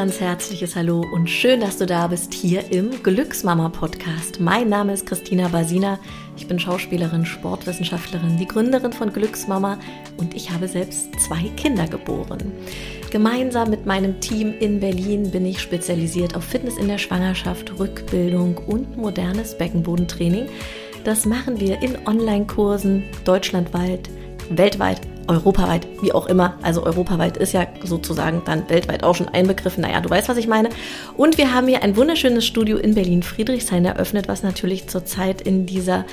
ganz herzliches Hallo und schön, dass du da bist hier im Glücksmama Podcast. Mein Name ist Christina Basina. Ich bin Schauspielerin, Sportwissenschaftlerin, die Gründerin von Glücksmama und ich habe selbst zwei Kinder geboren. Gemeinsam mit meinem Team in Berlin bin ich spezialisiert auf Fitness in der Schwangerschaft, Rückbildung und modernes Beckenbodentraining. Das machen wir in Online-Kursen deutschlandweit, weltweit europaweit, wie auch immer. Also europaweit ist ja sozusagen dann weltweit auch schon einbegriffen. Naja, du weißt, was ich meine. Und wir haben hier ein wunderschönes Studio in Berlin-Friedrichshain eröffnet, was natürlich zurzeit in dieser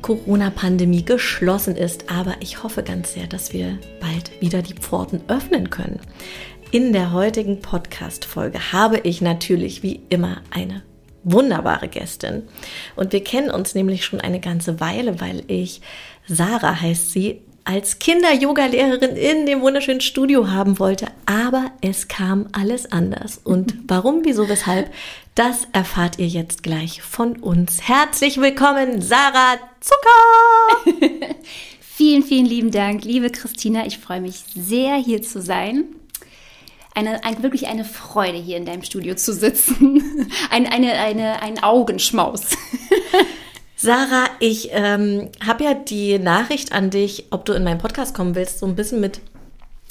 Corona-Pandemie geschlossen ist. Aber ich hoffe ganz sehr, dass wir bald wieder die Pforten öffnen können. In der heutigen Podcast-Folge habe ich natürlich wie immer eine wunderbare Gästin. Und wir kennen uns nämlich schon eine ganze Weile, weil ich, Sarah heißt sie, als Kinder-Yoga-Lehrerin in dem wunderschönen Studio haben wollte, aber es kam alles anders. Und warum, wieso, weshalb, das erfahrt ihr jetzt gleich von uns. Herzlich willkommen, Sarah Zucker! vielen, vielen lieben Dank, liebe Christina. Ich freue mich sehr, hier zu sein. Eine, ein, wirklich eine Freude, hier in deinem Studio zu sitzen. Ein, eine, eine, ein Augenschmaus. Sarah, ich ähm, habe ja die Nachricht an dich, ob du in meinen Podcast kommen willst, so ein bisschen mit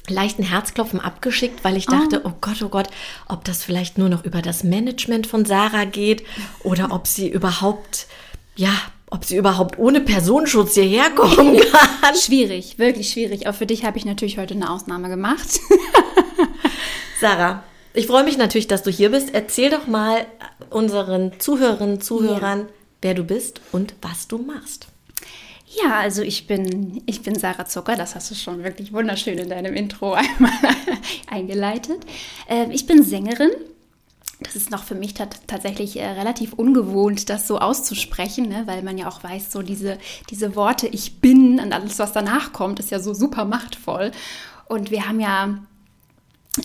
leichten Herzklopfen abgeschickt, weil ich dachte, oh. oh Gott, oh Gott, ob das vielleicht nur noch über das Management von Sarah geht oder ob sie überhaupt, ja, ob sie überhaupt ohne Personenschutz hierher kommen kann. schwierig, wirklich schwierig. Auch für dich habe ich natürlich heute eine Ausnahme gemacht. Sarah, ich freue mich natürlich, dass du hier bist. Erzähl doch mal unseren Zuhörerinnen, Zuhörern, ja wer du bist und was du machst. Ja, also ich bin, ich bin Sarah Zucker, das hast du schon wirklich wunderschön in deinem Intro einmal eingeleitet. Äh, ich bin Sängerin. Das ist noch für mich tatsächlich äh, relativ ungewohnt, das so auszusprechen, ne? weil man ja auch weiß, so diese, diese Worte ich bin und alles, was danach kommt, ist ja so super machtvoll. Und wir haben ja,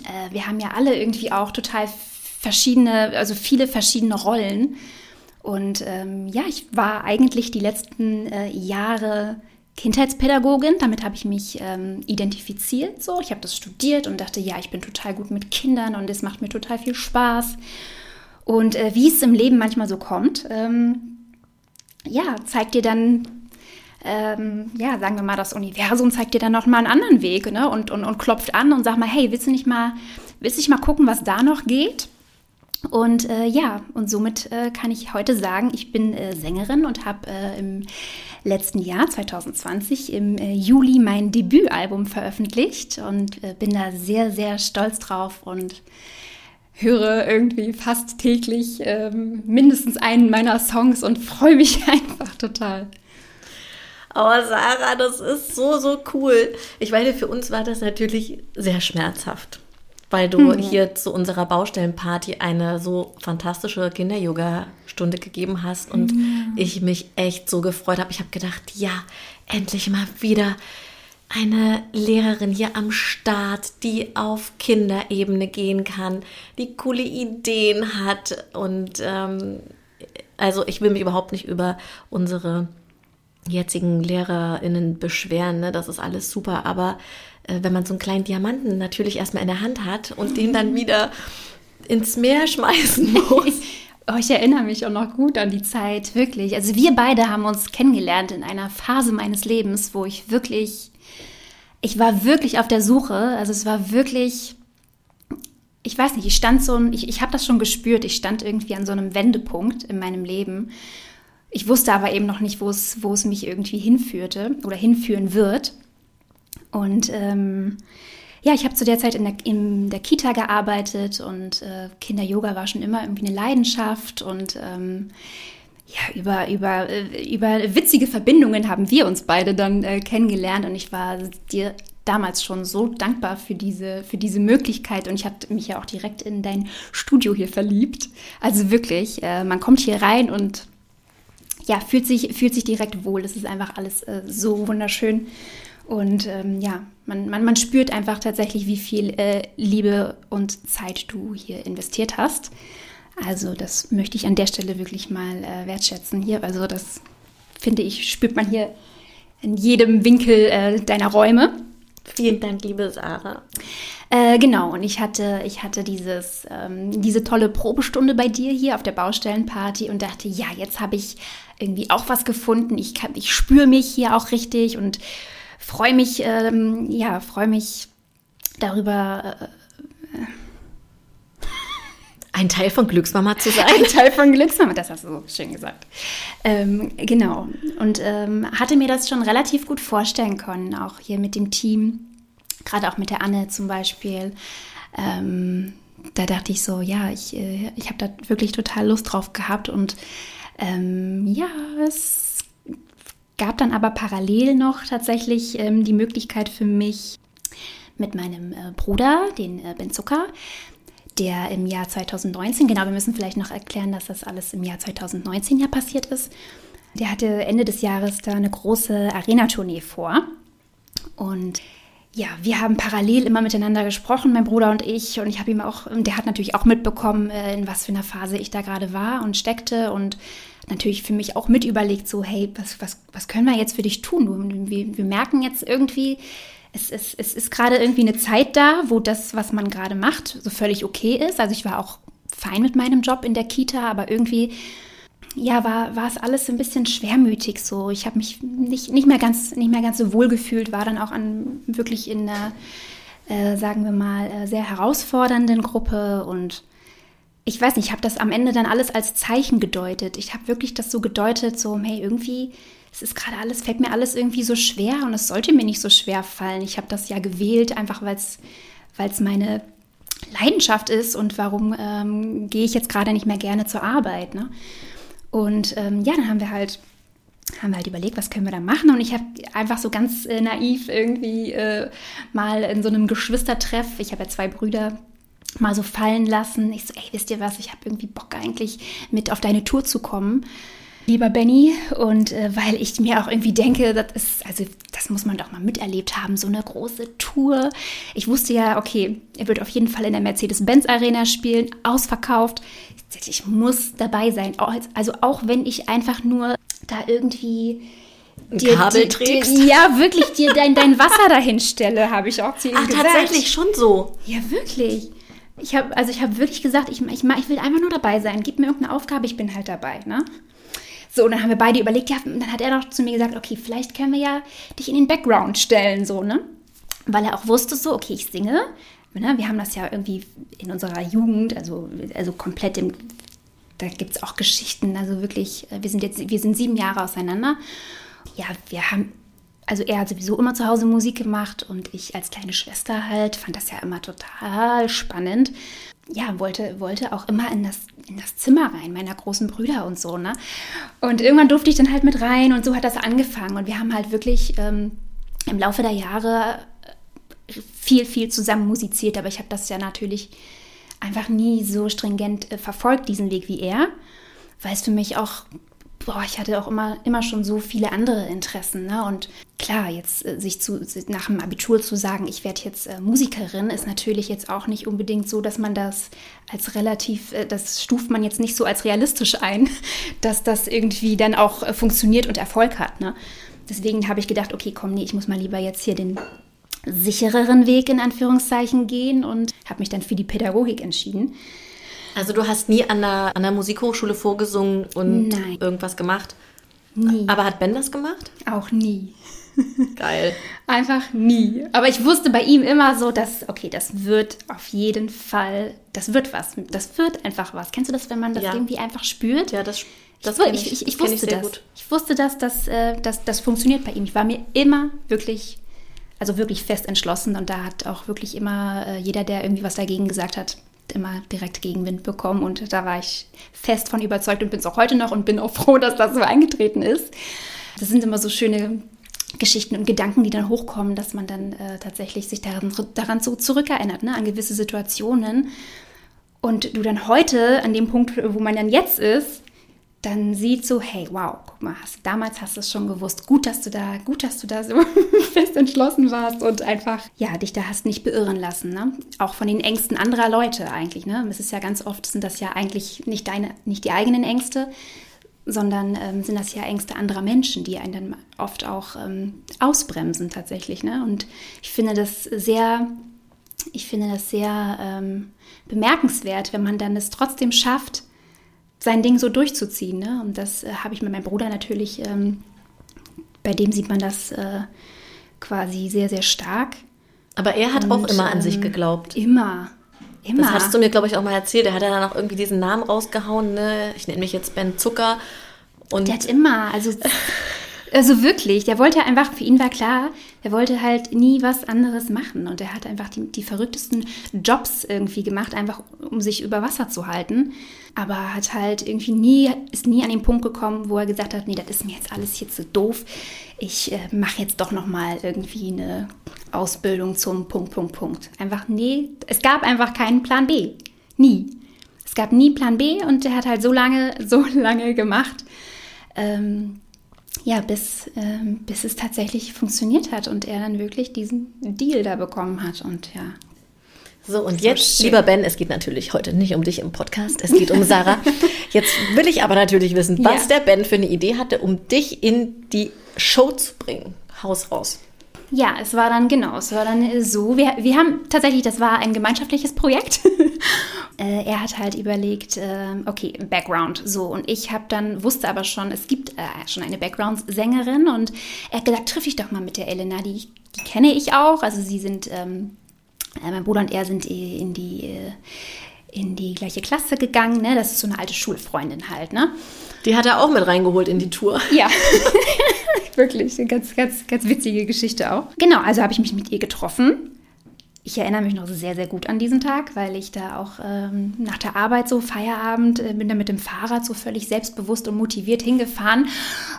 äh, wir haben ja alle irgendwie auch total verschiedene, also viele verschiedene Rollen. Und ähm, ja, ich war eigentlich die letzten äh, Jahre Kindheitspädagogin. Damit habe ich mich ähm, identifiziert. So, ich habe das studiert und dachte, ja, ich bin total gut mit Kindern und es macht mir total viel Spaß. Und äh, wie es im Leben manchmal so kommt, ähm, ja, zeigt dir dann ähm, ja, sagen wir mal, das Universum zeigt dir dann noch mal einen anderen Weg ne? und, und, und klopft an und sagt mal, hey, willst du nicht mal, willst du nicht mal gucken, was da noch geht? Und äh, ja, und somit äh, kann ich heute sagen, ich bin äh, Sängerin und habe äh, im letzten Jahr, 2020, im äh, Juli mein Debütalbum veröffentlicht und äh, bin da sehr, sehr stolz drauf und höre irgendwie fast täglich ähm, mindestens einen meiner Songs und freue mich einfach total. Aber oh, Sarah, das ist so, so cool. Ich meine, für uns war das natürlich sehr schmerzhaft weil du mhm. hier zu unserer Baustellenparty eine so fantastische Kinder-Yoga-Stunde gegeben hast und mhm. ich mich echt so gefreut habe. Ich habe gedacht, ja, endlich mal wieder eine Lehrerin hier am Start, die auf Kinderebene gehen kann, die coole Ideen hat und ähm, also ich will mich überhaupt nicht über unsere jetzigen LehrerInnen beschweren, ne? das ist alles super, aber wenn man so einen kleinen Diamanten natürlich erstmal in der Hand hat und den dann wieder ins Meer schmeißen muss. Oh, ich erinnere mich auch noch gut an die Zeit, wirklich. Also wir beide haben uns kennengelernt in einer Phase meines Lebens, wo ich wirklich, ich war wirklich auf der Suche. Also es war wirklich, ich weiß nicht, ich stand so, ich, ich habe das schon gespürt, ich stand irgendwie an so einem Wendepunkt in meinem Leben. Ich wusste aber eben noch nicht, wo es, wo es mich irgendwie hinführte oder hinführen wird. Und ähm, ja, ich habe zu der Zeit in der, in der Kita gearbeitet und äh, Kinder-Yoga war schon immer irgendwie eine Leidenschaft und ähm, ja, über, über, äh, über witzige Verbindungen haben wir uns beide dann äh, kennengelernt und ich war dir damals schon so dankbar für diese, für diese Möglichkeit und ich habe mich ja auch direkt in dein Studio hier verliebt. Also wirklich, äh, man kommt hier rein und ja, fühlt sich, fühlt sich direkt wohl. Es ist einfach alles äh, so wunderschön. Und ähm, ja, man, man, man spürt einfach tatsächlich, wie viel äh, Liebe und Zeit du hier investiert hast. Also das möchte ich an der Stelle wirklich mal äh, wertschätzen hier. Also das finde ich, spürt man hier in jedem Winkel äh, deiner Räume. Vielen Dank, liebe Sarah. Äh, genau, und ich hatte, ich hatte dieses, ähm, diese tolle Probestunde bei dir hier auf der Baustellenparty und dachte, ja, jetzt habe ich irgendwie auch was gefunden. Ich, kann, ich spüre mich hier auch richtig und freue mich, ähm, ja, freue mich darüber. Äh, ein Teil von Glücksmama zu sein. Ein Teil von Glücksmama, das hast du so schön gesagt. Ähm, genau. Und ähm, hatte mir das schon relativ gut vorstellen können, auch hier mit dem Team, gerade auch mit der Anne zum Beispiel. Ähm, da dachte ich so, ja, ich, äh, ich habe da wirklich total Lust drauf gehabt. Und ähm, ja, es gab dann aber parallel noch tatsächlich ähm, die Möglichkeit für mich, mit meinem äh, Bruder, den äh, Ben Zucker, der im Jahr 2019, genau, wir müssen vielleicht noch erklären, dass das alles im Jahr 2019 ja passiert ist. Der hatte Ende des Jahres da eine große Arena-Tournee vor. Und ja, wir haben parallel immer miteinander gesprochen, mein Bruder und ich. Und ich habe ihm auch, der hat natürlich auch mitbekommen, äh, in was für einer Phase ich da gerade war und steckte. Und natürlich für mich auch mit überlegt, so, hey, was, was, was können wir jetzt für dich tun? Wir, wir merken jetzt irgendwie, es, es, es ist gerade irgendwie eine Zeit da, wo das, was man gerade macht, so völlig okay ist. Also ich war auch fein mit meinem Job in der Kita, aber irgendwie ja, war, war es alles ein bisschen schwermütig so. Ich habe mich nicht, nicht, mehr ganz, nicht mehr ganz so wohl gefühlt, war dann auch an wirklich in einer, äh, sagen wir mal, äh, sehr herausfordernden Gruppe und ich weiß nicht, ich habe das am Ende dann alles als Zeichen gedeutet. Ich habe wirklich das so gedeutet, so, hey, irgendwie es ist gerade alles, fällt mir alles irgendwie so schwer und es sollte mir nicht so schwer fallen. Ich habe das ja gewählt, einfach weil es meine Leidenschaft ist und warum ähm, gehe ich jetzt gerade nicht mehr gerne zur Arbeit. Ne? Und ähm, ja, dann haben wir halt haben wir halt überlegt, was können wir da machen. Und ich habe einfach so ganz äh, naiv irgendwie äh, mal in so einem Geschwistertreff, ich habe ja zwei Brüder, mal so fallen lassen. Ich so, ey, wisst ihr was, ich habe irgendwie Bock eigentlich mit auf deine Tour zu kommen lieber Benny. Und äh, weil ich mir auch irgendwie denke, das ist, also das muss man doch mal miterlebt haben, so eine große Tour. Ich wusste ja, okay, er wird auf jeden Fall in der Mercedes-Benz Arena spielen, ausverkauft. Ich muss dabei sein. Also auch wenn ich einfach nur da irgendwie dir, Kabel trägst. Dir, ja, wirklich dir dein, dein Wasser dahin stelle, habe ich auch zu ihm Ach, gesagt. tatsächlich schon so. Ja, wirklich. Ich habe also ich habe wirklich gesagt, ich, ich, ich will einfach nur dabei sein. Gib mir irgendeine Aufgabe, ich bin halt dabei. Ne? So, und dann haben wir beide überlegt, ja, dann hat er doch zu mir gesagt, okay, vielleicht können wir ja dich in den Background stellen, so, ne? Weil er auch wusste so, okay, ich singe. Ne? Wir haben das ja irgendwie in unserer Jugend, also, also komplett im, da gibt es auch Geschichten, also wirklich, äh, wir sind jetzt, wir sind sieben Jahre auseinander. Ja, wir haben also er hat sowieso immer zu Hause Musik gemacht und ich als kleine Schwester halt fand das ja immer total spannend ja, wollte, wollte auch immer in das, in das Zimmer rein, meiner großen Brüder und so, ne? Und irgendwann durfte ich dann halt mit rein und so hat das angefangen. Und wir haben halt wirklich ähm, im Laufe der Jahre viel, viel zusammen musiziert, aber ich habe das ja natürlich einfach nie so stringent äh, verfolgt, diesen Weg wie er, weil es für mich auch boah, ich hatte auch immer, immer schon so viele andere Interessen. Ne? Und klar, jetzt äh, sich zu, nach dem Abitur zu sagen, ich werde jetzt äh, Musikerin, ist natürlich jetzt auch nicht unbedingt so, dass man das als relativ, äh, das stuft man jetzt nicht so als realistisch ein, dass das irgendwie dann auch äh, funktioniert und Erfolg hat. Ne? Deswegen habe ich gedacht, okay, komm, nee, ich muss mal lieber jetzt hier den sichereren Weg in Anführungszeichen gehen und habe mich dann für die Pädagogik entschieden. Also du hast nie an der, an der Musikhochschule vorgesungen und Nein. irgendwas gemacht? Nie. Aber hat Ben das gemacht? Auch nie. Geil. Einfach nie. Aber ich wusste bei ihm immer so, dass, okay, das wird auf jeden Fall, das wird was. Das wird einfach was. Kennst du das, wenn man das ja. irgendwie einfach spürt? Ja, das, das ich, ich, ich, ich wusste ich das. Gut. Ich wusste, dass das, äh, das, das funktioniert bei ihm. Ich war mir immer wirklich, also wirklich fest entschlossen und da hat auch wirklich immer äh, jeder, der irgendwie was dagegen gesagt hat, immer direkt Gegenwind bekommen und da war ich fest von überzeugt und bin es auch heute noch und bin auch froh, dass das so eingetreten ist. Das sind immer so schöne Geschichten und Gedanken, die dann hochkommen, dass man dann äh, tatsächlich sich daran, daran so zurückerinnert, ne, an gewisse Situationen. Und du dann heute, an dem Punkt, wo man dann jetzt ist, dann sieht so, hey, wow, guck mal, hast, damals hast du es schon gewusst. Gut, dass du da, gut, dass du da so fest entschlossen warst und einfach, ja, dich da hast nicht beirren lassen. Ne? Auch von den Ängsten anderer Leute eigentlich. Ne? Es ist ja ganz oft, sind das ja eigentlich nicht deine, nicht die eigenen Ängste, sondern ähm, sind das ja Ängste anderer Menschen, die einen dann oft auch ähm, ausbremsen tatsächlich. Ne? Und ich finde das sehr ich finde das sehr ähm, bemerkenswert, wenn man dann es trotzdem schafft, sein Ding so durchzuziehen. Ne? Und das äh, habe ich mit meinem Bruder natürlich, ähm, bei dem sieht man das äh, quasi sehr, sehr stark. Aber er hat Und, auch immer an sich ähm, geglaubt. Immer. Immer. Das hattest du mir, glaube ich, auch mal erzählt. Er hat dann auch irgendwie diesen Namen rausgehauen. Ne? Ich nenne mich jetzt Ben Zucker. Und der hat immer, also Also wirklich, der wollte einfach, für ihn war klar, er wollte halt nie was anderes machen. Und er hat einfach die, die verrücktesten Jobs irgendwie gemacht, einfach um sich über Wasser zu halten. Aber hat halt irgendwie nie, ist nie an den Punkt gekommen, wo er gesagt hat, nee, das ist mir jetzt alles hier zu doof. Ich äh, mache jetzt doch nochmal irgendwie eine Ausbildung zum Punkt, Punkt, Punkt. Einfach, nee, es gab einfach keinen Plan B. Nie. Es gab nie Plan B und er hat halt so lange, so lange gemacht. Ähm, ja, bis, äh, bis es tatsächlich funktioniert hat und er dann wirklich diesen Deal da bekommen hat. Und ja. So, und jetzt, schön. lieber Ben, es geht natürlich heute nicht um dich im Podcast, es geht um Sarah. jetzt will ich aber natürlich wissen, was ja. der Ben für eine Idee hatte, um dich in die Show zu bringen. Haus raus. Ja, es war dann genau, es war dann so, wir, wir haben tatsächlich, das war ein gemeinschaftliches Projekt. äh, er hat halt überlegt, äh, okay, Background, so. Und ich habe dann, wusste aber schon, es gibt äh, schon eine Background-Sängerin und er hat gesagt, triff ich doch mal mit der Elena, die, die kenne ich auch, also sie sind, ähm, äh, mein Bruder und er sind in die äh, in die gleiche Klasse gegangen, ne? Das ist so eine alte Schulfreundin halt, ne? Die hat er auch mit reingeholt in die Tour. Ja. Wirklich, eine ganz, ganz, ganz witzige Geschichte auch. Genau, also habe ich mich mit ihr getroffen. Ich erinnere mich noch sehr, sehr gut an diesen Tag, weil ich da auch ähm, nach der Arbeit so Feierabend äh, bin da mit dem Fahrrad so völlig selbstbewusst und motiviert hingefahren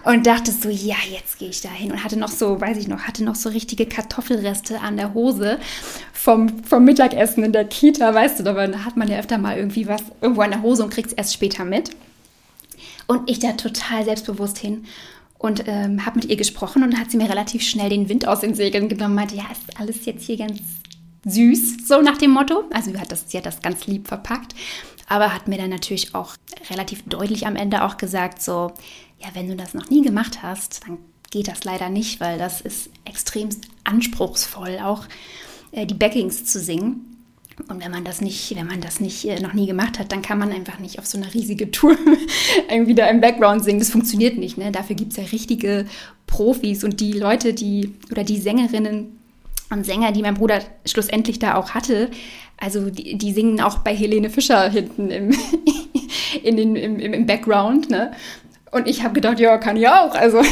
und dachte so, ja, jetzt gehe ich da hin und hatte noch so, weiß ich noch, hatte noch so richtige Kartoffelreste an der Hose vom, vom Mittagessen in der Kita, weißt du, da hat man ja öfter mal irgendwie was irgendwo an der Hose und kriegt es erst später mit. Und ich da total selbstbewusst hin und ähm, habe mit ihr gesprochen und hat sie mir relativ schnell den Wind aus den Segeln genommen, meinte, ja, ist alles jetzt hier ganz süß, so nach dem Motto. Also sie hat das, sie hat das ganz lieb verpackt, aber hat mir dann natürlich auch relativ deutlich am Ende auch gesagt, so, ja, wenn du das noch nie gemacht hast, dann geht das leider nicht, weil das ist extrem anspruchsvoll, auch äh, die Backings zu singen. Und wenn man das nicht, wenn man das nicht äh, noch nie gemacht hat, dann kann man einfach nicht auf so eine riesige Tour irgendwie da im Background singen. Das funktioniert nicht. Ne? Dafür gibt es ja richtige Profis und die Leute, die oder die Sängerinnen und Sänger, die mein Bruder schlussendlich da auch hatte, also die, die singen auch bei Helene Fischer hinten im, in den, im, im Background. Ne? Und ich habe gedacht, ja, kann ich auch. Also.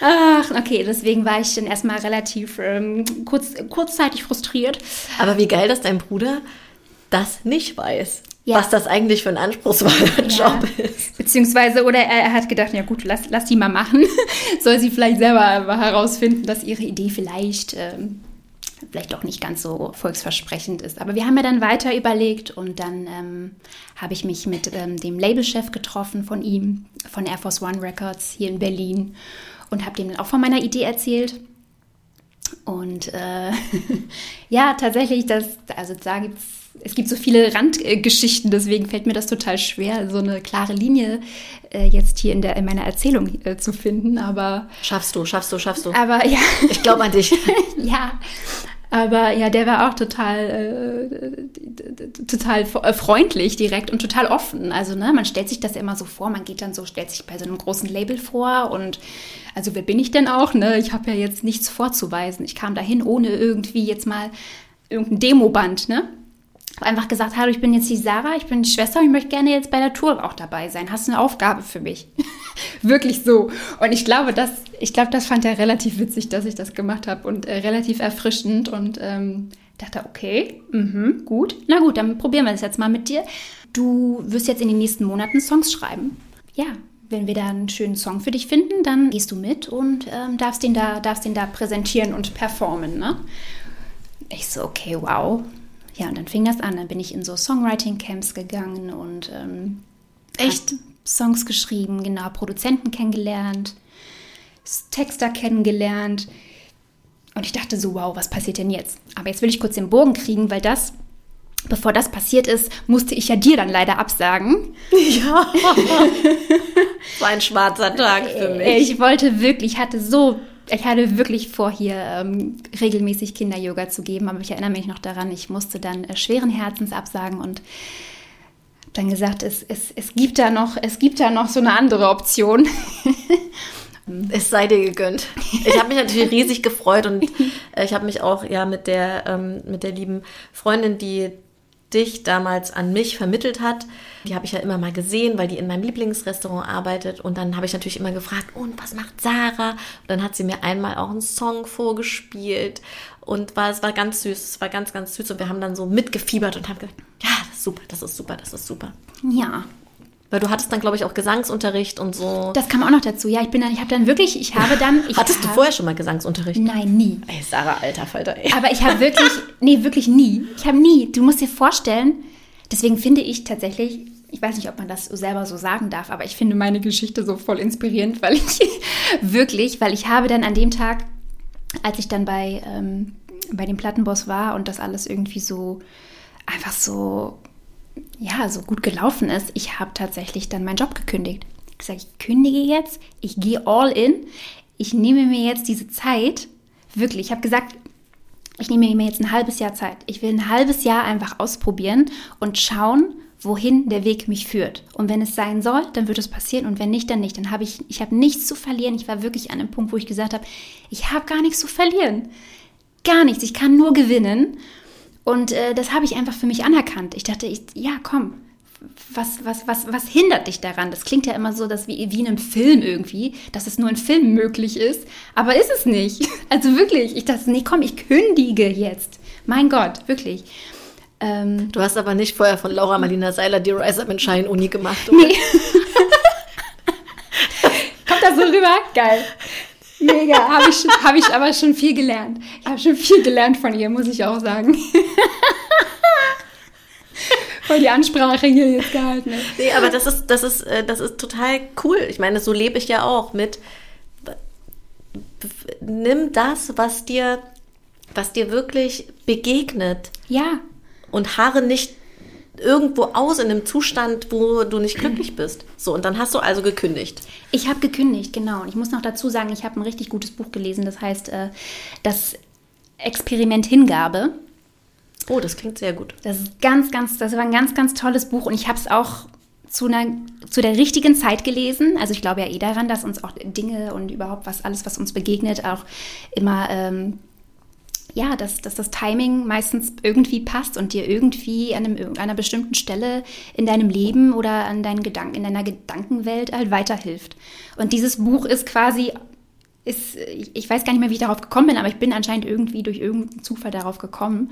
Ach, okay, deswegen war ich dann erstmal relativ ähm, kurz, kurzzeitig frustriert. Aber wie geil, dass dein Bruder das nicht weiß. Ja. Was das eigentlich für ein anspruchsvoller ja. Job ist. Beziehungsweise, oder er, hat gedacht, ja gut, lass, lass die mal machen. Soll sie vielleicht selber herausfinden, dass ihre Idee vielleicht, ähm, vielleicht auch nicht ganz so volksversprechend ist. Aber wir haben ja dann weiter überlegt und dann ähm, habe ich mich mit ähm, dem Labelchef getroffen von ihm, von Air Force One Records hier in Berlin und habe dem dann auch von meiner Idee erzählt. Und äh, ja, tatsächlich, das, also da gibt's, es gibt so viele Randgeschichten, deswegen fällt mir das total schwer, so eine klare Linie äh, jetzt hier in, der, in meiner Erzählung äh, zu finden. Aber schaffst du, schaffst du, schaffst du. Aber ja, ich glaube an dich. ja, aber ja, der war auch total, äh, total äh, freundlich direkt und total offen. Also, ne, man stellt sich das ja immer so vor, man geht dann so, stellt sich bei so einem großen Label vor und also wer bin ich denn auch? Ne? Ich habe ja jetzt nichts vorzuweisen. Ich kam dahin ohne irgendwie jetzt mal irgendein Demoband, ne? Einfach gesagt, hallo, ich bin jetzt die Sarah, ich bin die Schwester und ich möchte gerne jetzt bei der Tour auch dabei sein. Hast du eine Aufgabe für mich? Wirklich so. Und ich glaube, das, ich glaube, das fand er relativ witzig, dass ich das gemacht habe und äh, relativ erfrischend und ähm, dachte, okay, mh, gut. Na gut, dann probieren wir das jetzt mal mit dir. Du wirst jetzt in den nächsten Monaten Songs schreiben. Ja, wenn wir da einen schönen Song für dich finden, dann gehst du mit und ähm, darfst, den da, darfst den da präsentieren und performen. Ne? Ich so, okay, wow. Ja, und dann fing das an. Dann bin ich in so Songwriting-Camps gegangen und ähm, echt Songs geschrieben, genau, Produzenten kennengelernt, Texter kennengelernt. Und ich dachte so, wow, was passiert denn jetzt? Aber jetzt will ich kurz den Bogen kriegen, weil das bevor das passiert ist, musste ich ja dir dann leider absagen. Ja. war ein schwarzer Tag für mich. Ich wollte wirklich, ich hatte so ich hatte wirklich vor, hier ähm, regelmäßig Kinder-Yoga zu geben, aber ich erinnere mich noch daran, ich musste dann äh, schweren Herzens absagen und dann gesagt, es, es, es, gibt da noch, es gibt da noch so eine andere Option. Es sei dir gegönnt. Ich habe mich natürlich riesig gefreut und äh, ich habe mich auch ja mit der ähm, mit der lieben Freundin, die dich damals an mich vermittelt hat. Die habe ich ja immer mal gesehen, weil die in meinem Lieblingsrestaurant arbeitet. Und dann habe ich natürlich immer gefragt, und was macht Sarah? Und dann hat sie mir einmal auch einen Song vorgespielt. Und war, es war ganz süß, es war ganz, ganz süß. Und wir haben dann so mitgefiebert und haben gesagt, ja, das ist super, das ist super, das ist super. Ja, weil du hattest dann, glaube ich, auch Gesangsunterricht und so. Das kam auch noch dazu. Ja, ich bin dann, ich habe dann wirklich, ich habe dann. Ich Hattest habe, du vorher schon mal Gesangsunterricht? Nein, nie. Ey, Sarah, alter Falter, ey. Aber ich habe wirklich, nee, wirklich nie. Ich habe nie. Du musst dir vorstellen, deswegen finde ich tatsächlich, ich weiß nicht, ob man das selber so sagen darf, aber ich finde meine Geschichte so voll inspirierend, weil ich wirklich, weil ich habe dann an dem Tag, als ich dann bei, ähm, bei dem Plattenboss war und das alles irgendwie so einfach so ja, so gut gelaufen ist, ich habe tatsächlich dann meinen Job gekündigt. Ich gesagt, ich kündige jetzt, ich gehe all in, ich nehme mir jetzt diese Zeit, wirklich, ich habe gesagt, ich nehme mir jetzt ein halbes Jahr Zeit. Ich will ein halbes Jahr einfach ausprobieren und schauen, wohin der Weg mich führt. Und wenn es sein soll, dann wird es passieren und wenn nicht, dann nicht. Dann habe ich, ich habe nichts zu verlieren. Ich war wirklich an einem Punkt, wo ich gesagt habe, ich habe gar nichts zu verlieren. Gar nichts. Ich kann nur gewinnen. Und äh, das habe ich einfach für mich anerkannt. Ich dachte, ich, ja, komm, was, was, was, was hindert dich daran? Das klingt ja immer so, dass wie, wie in einem Film irgendwie, dass es nur in Film möglich ist. Aber ist es nicht. Also wirklich, ich dachte, nee, komm, ich kündige jetzt. Mein Gott, wirklich. Ähm, du hast aber nicht vorher von Laura Marlina Seiler die Rise Up in Shine Uni gemacht, oder? Nee. Kommt das so rüber? Geil. Mega, habe ich, hab ich aber schon viel gelernt. Ich habe schon viel gelernt von ihr, muss ich auch sagen. Voll die Ansprache hier jetzt gehalten. Ne? Nee, aber das ist, das ist, äh, das ist total cool. Ich meine, so lebe ich ja auch mit. Nimm das, was dir, was dir wirklich begegnet. Ja. Und harre nicht irgendwo aus in einem Zustand, wo du nicht glücklich bist. So, und dann hast du also gekündigt. Ich habe gekündigt, genau. Und ich muss noch dazu sagen, ich habe ein richtig gutes Buch gelesen, das heißt äh, Das Experiment Hingabe. Oh, das klingt sehr gut. Das ist ganz, ganz, das war ein ganz, ganz tolles Buch und ich habe es auch zu, einer, zu der richtigen Zeit gelesen. Also ich glaube ja eh daran, dass uns auch Dinge und überhaupt was, alles, was uns begegnet, auch immer ähm, ja, dass, dass das Timing meistens irgendwie passt und dir irgendwie an einem, einer bestimmten Stelle in deinem Leben oder an deinen Gedanken, in deiner Gedankenwelt halt weiterhilft. Und dieses Buch ist quasi, ist, ich weiß gar nicht mehr, wie ich darauf gekommen bin, aber ich bin anscheinend irgendwie durch irgendeinen Zufall darauf gekommen.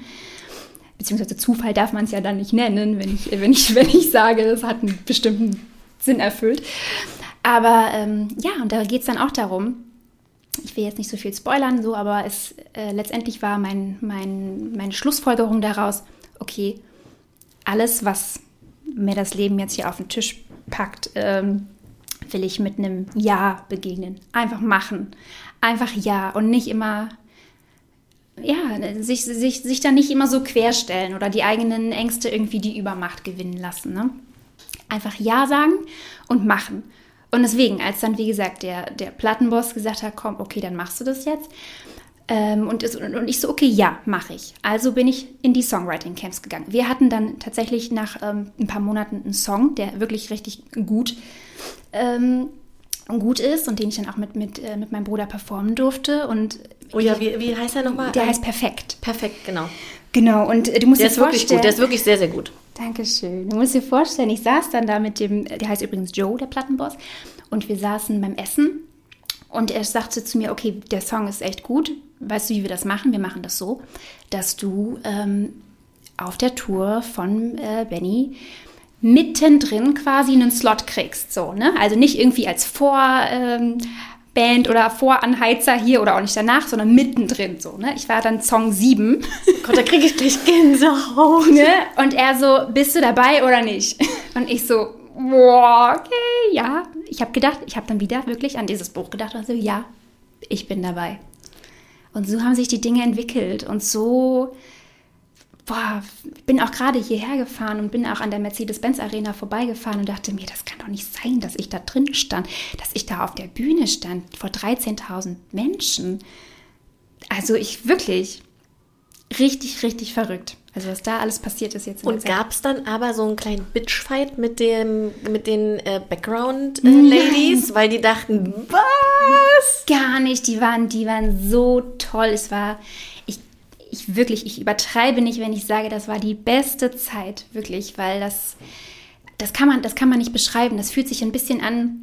Beziehungsweise Zufall darf man es ja dann nicht nennen, wenn ich, wenn ich, wenn ich sage, es hat einen bestimmten Sinn erfüllt. Aber ähm, ja, und da geht es dann auch darum, ich will jetzt nicht so viel spoilern, so, aber es äh, letztendlich war mein, mein, meine Schlussfolgerung daraus, okay, alles, was mir das Leben jetzt hier auf den Tisch packt, ähm, will ich mit einem Ja begegnen. Einfach machen. Einfach Ja und nicht immer, ja, sich, sich, sich da nicht immer so querstellen oder die eigenen Ängste irgendwie die Übermacht gewinnen lassen. Ne? Einfach Ja sagen und machen. Und deswegen, als dann, wie gesagt, der, der Plattenboss gesagt hat, komm, okay, dann machst du das jetzt. Ähm, und, und ich so, okay, ja, mache ich. Also bin ich in die Songwriting-Camps gegangen. Wir hatten dann tatsächlich nach ähm, ein paar Monaten einen Song, der wirklich richtig gut, ähm, gut ist und den ich dann auch mit, mit, äh, mit meinem Bruder performen durfte. Und oh ja, wie, wie heißt er nochmal? Der heißt Perfekt. Perfekt, genau. Genau, und äh, du musst der dir vorstellen... Der ist wirklich gut, der ist wirklich sehr, sehr gut. Dankeschön. Du musst dir vorstellen, ich saß dann da mit dem, der heißt übrigens Joe, der Plattenboss, und wir saßen beim Essen und er sagte zu mir, okay, der Song ist echt gut. Weißt du, wie wir das machen? Wir machen das so, dass du ähm, auf der Tour von äh, Benny mittendrin quasi einen Slot kriegst. So, ne? Also nicht irgendwie als Vor... Ähm, Band oder Voranheizer hier oder auch nicht danach, sondern mittendrin so. Ne? Ich war dann Song 7. Gott, da kriege ich gleich Gänsehaut. Ne? Und er so, bist du dabei oder nicht? Und ich so, boah, okay, ja. Ich habe gedacht, ich habe dann wieder wirklich an dieses Buch gedacht und so, ja, ich bin dabei. Und so haben sich die Dinge entwickelt und so boah, bin auch gerade hierher gefahren und bin auch an der Mercedes-Benz Arena vorbeigefahren und dachte mir, das kann doch nicht sein, dass ich da drin stand, dass ich da auf der Bühne stand vor 13.000 Menschen. Also ich wirklich richtig, richtig verrückt. Also was da alles passiert ist jetzt. Und gab es dann aber so einen kleinen Bitchfight mit dem mit den äh, Background äh, Ladies, weil die dachten, was? Gar nicht. Die waren, die waren so toll. Es war, ich, ich wirklich, ich übertreibe nicht, wenn ich sage, das war die beste Zeit, wirklich, weil das, das kann man, das kann man nicht beschreiben. Das fühlt sich ein bisschen an